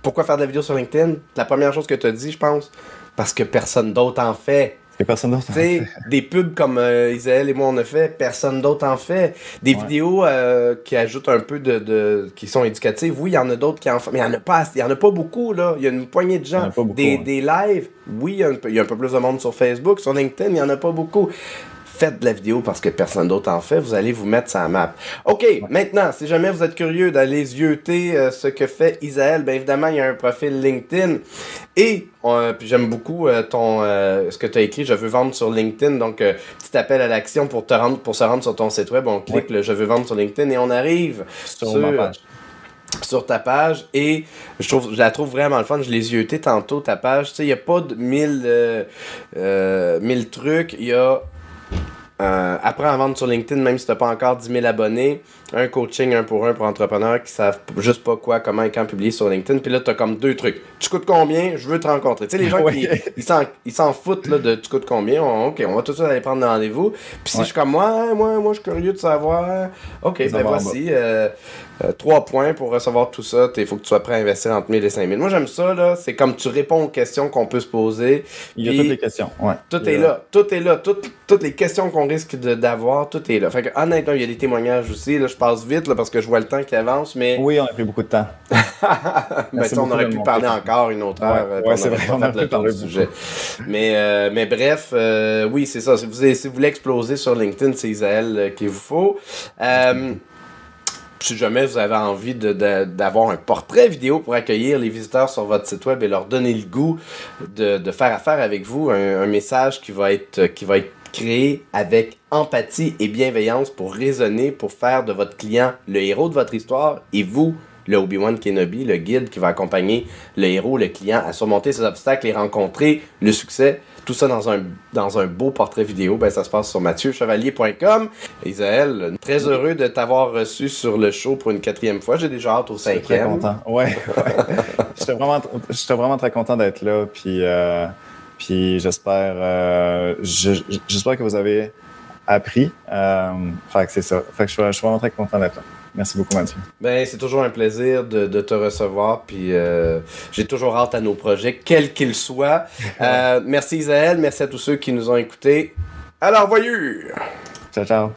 pourquoi faire de la vidéo sur LinkedIn? La première chose que tu as dit, je pense, parce que personne d'autre en fait. Personne d'autre en fait. <laughs> Des pubs comme euh, Isaël et moi on a fait, personne d'autre en fait. Des vidéos euh, qui ajoutent un peu de, qui sont éducatives, oui, il y en a d'autres qui en font, mais il n'y en a pas, il y en a pas beaucoup là. Il y a une poignée de gens. des, des lives, oui, il y, a un peu, plus de monde sur Facebook, sur LinkedIn, il n'y en a pas beaucoup faites de la vidéo parce que personne d'autre en fait, vous allez vous mettre sur la map. OK, maintenant, si jamais vous êtes curieux d'aller zioter euh, ce que fait Isaël, bien évidemment, il y a un profil LinkedIn. Et puis j'aime beaucoup euh, ton euh, ce que tu as écrit, je veux vendre sur LinkedIn. Donc, petit appel à l'action pour te rendre pour se rendre sur ton site web. On clique le je veux vendre sur LinkedIn et on arrive sur, sur ma page sur ta page et je trouve je la trouve vraiment le fun. Je l'ai yeuté tantôt ta page. Tu sais, il n'y a pas de mille, euh, euh, mille trucs. Il y a euh, apprends à vendre sur LinkedIn, même si tu n'as pas encore 10 000 abonnés. Un coaching un pour un pour entrepreneurs qui savent juste pas quoi, comment et quand publier sur LinkedIn. Puis là, tu as comme deux trucs. Tu coûtes combien? Je veux te rencontrer. Tu sais, les <laughs> gens qui ils s'en foutent là, de tu coûtes combien? ok, on va tout de suite aller prendre rendez-vous. Puis si je suis comme moi, moi, moi, je suis curieux de savoir. Ok, ben voici. Euh, euh, trois points pour recevoir tout ça. Il faut que tu sois prêt à investir entre 1000 et 5000. Moi, j'aime ça. là. C'est comme tu réponds aux questions qu'on peut se poser. Il y a toutes les questions. Ouais. Tout est là. Tout est là. toutes les questions qu'on risque d'avoir, tout est là. Fait que, honnêtement, il y a des témoignages aussi. Là, je passe vite là, parce que je vois le temps qui avance. Mais... Oui, on a pris beaucoup de temps. <laughs> mais on aurait pu parler encore une autre heure. Ouais, euh, c'est vrai. On pu parler du sujet. mais, euh, mais bref, oui, c'est ça. Si vous, si vous voulez exploser sur LinkedIn, c'est Isaël qu'il vous faut si jamais vous avez envie d'avoir un portrait vidéo pour accueillir les visiteurs sur votre site web et leur donner le goût de, faire affaire avec vous, un, message qui va être qui va être créé avec empathie et bienveillance pour raisonner, pour faire de votre client le héros de votre histoire et vous le Obi-Wan Kenobi, le guide qui va accompagner le héros, le client à surmonter ses obstacles et rencontrer le succès. Tout ça dans un, dans un beau portrait vidéo. Ben, ça se passe sur mathieuchevalier.com. Isaël, très heureux de t'avoir reçu sur le show pour une quatrième fois. J'ai déjà hâte au cinquième. Très content. Ouais. <laughs> J'étais vraiment, vraiment très content d'être là. Puis, euh, puis j'espère, euh, j'espère que vous avez appris. Euh, fait que c'est ça. Fait que je suis vraiment très content d'être là. Merci beaucoup, Mathieu. Ben, c'est toujours un plaisir de, te recevoir. Puis euh, j'ai toujours hâte à nos projets, quels qu'ils soient. <laughs> Euh, merci Isaël, merci à tous ceux qui nous ont écoutés. Alors, voyure! Ciao, ciao.